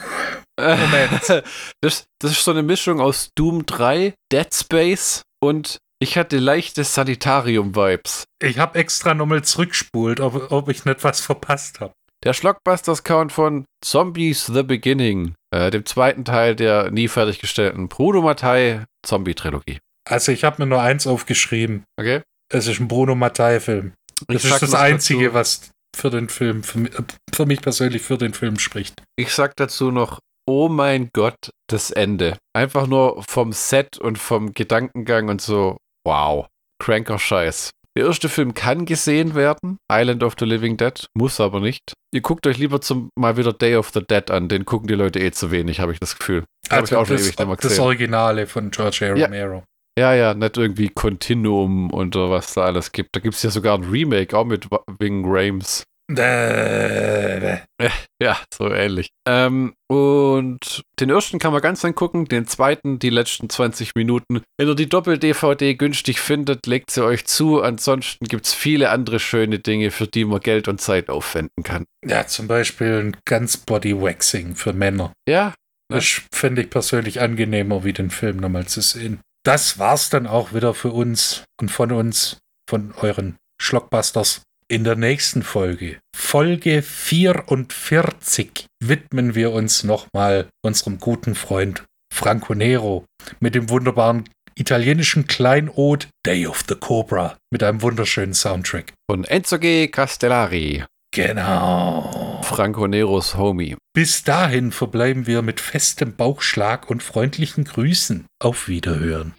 Moment. [LAUGHS] Das, das ist so eine Mischung aus Doom 3, Dead Space und ich hatte leichte Sanitarium-Vibes. Ich habe extra nochmal zurückspult, ob, ob ich nicht was verpasst habe. Der Schlockbusters-Count von Zombies The Beginning, äh, dem zweiten Teil der nie fertiggestellten Bruno Mattei Zombie-Trilogie. Also ich habe mir nur eins aufgeschrieben. Okay? Es ist ein Bruno Mattei-Film. Das ist das Einzige, dazu- was für den Film, für, mi- äh, für mich persönlich für den Film spricht. Ich sag dazu noch, oh mein Gott, das Ende. Einfach nur vom Set und vom Gedankengang und so, wow, cranker Scheiß. Der erste Film kann gesehen werden, Island of the Living Dead, muss aber nicht. Ihr guckt euch lieber zum mal wieder Day of the Dead an, den gucken die Leute eh zu wenig, habe ich das Gefühl. Schon das, ewig das. Originale von George A. Romero. Ja, ja, nicht irgendwie Continuum und was da alles gibt. Da gibt es ja sogar ein Remake, auch mit Wing Rames. Ja, so ähnlich. Ähm, und den ersten kann man ganz angucken, den zweiten die letzten 20 Minuten. Wenn ihr die Doppel-DVD günstig findet, legt sie euch zu. Ansonsten gibt es viele andere schöne Dinge, für die man Geld und Zeit aufwenden kann. ja, zum Beispiel ein ganz Body Waxing für Männer. Ja, Das fände ich persönlich angenehmer, wie den Film nochmal zu sehen. Das war's dann auch wieder für uns und von uns, von euren Schlockbusters. In der nächsten Folge, Folge 44, widmen wir uns nochmal unserem guten Freund Franco Nero mit dem wunderbaren italienischen Kleinod Day of the Cobra mit einem wunderschönen Soundtrack. von Enzo G. Castellari, Genau. Franco Neros Homie. Bis dahin verbleiben wir mit festem Bauchschlag und freundlichen Grüßen. Auf Wiederhören.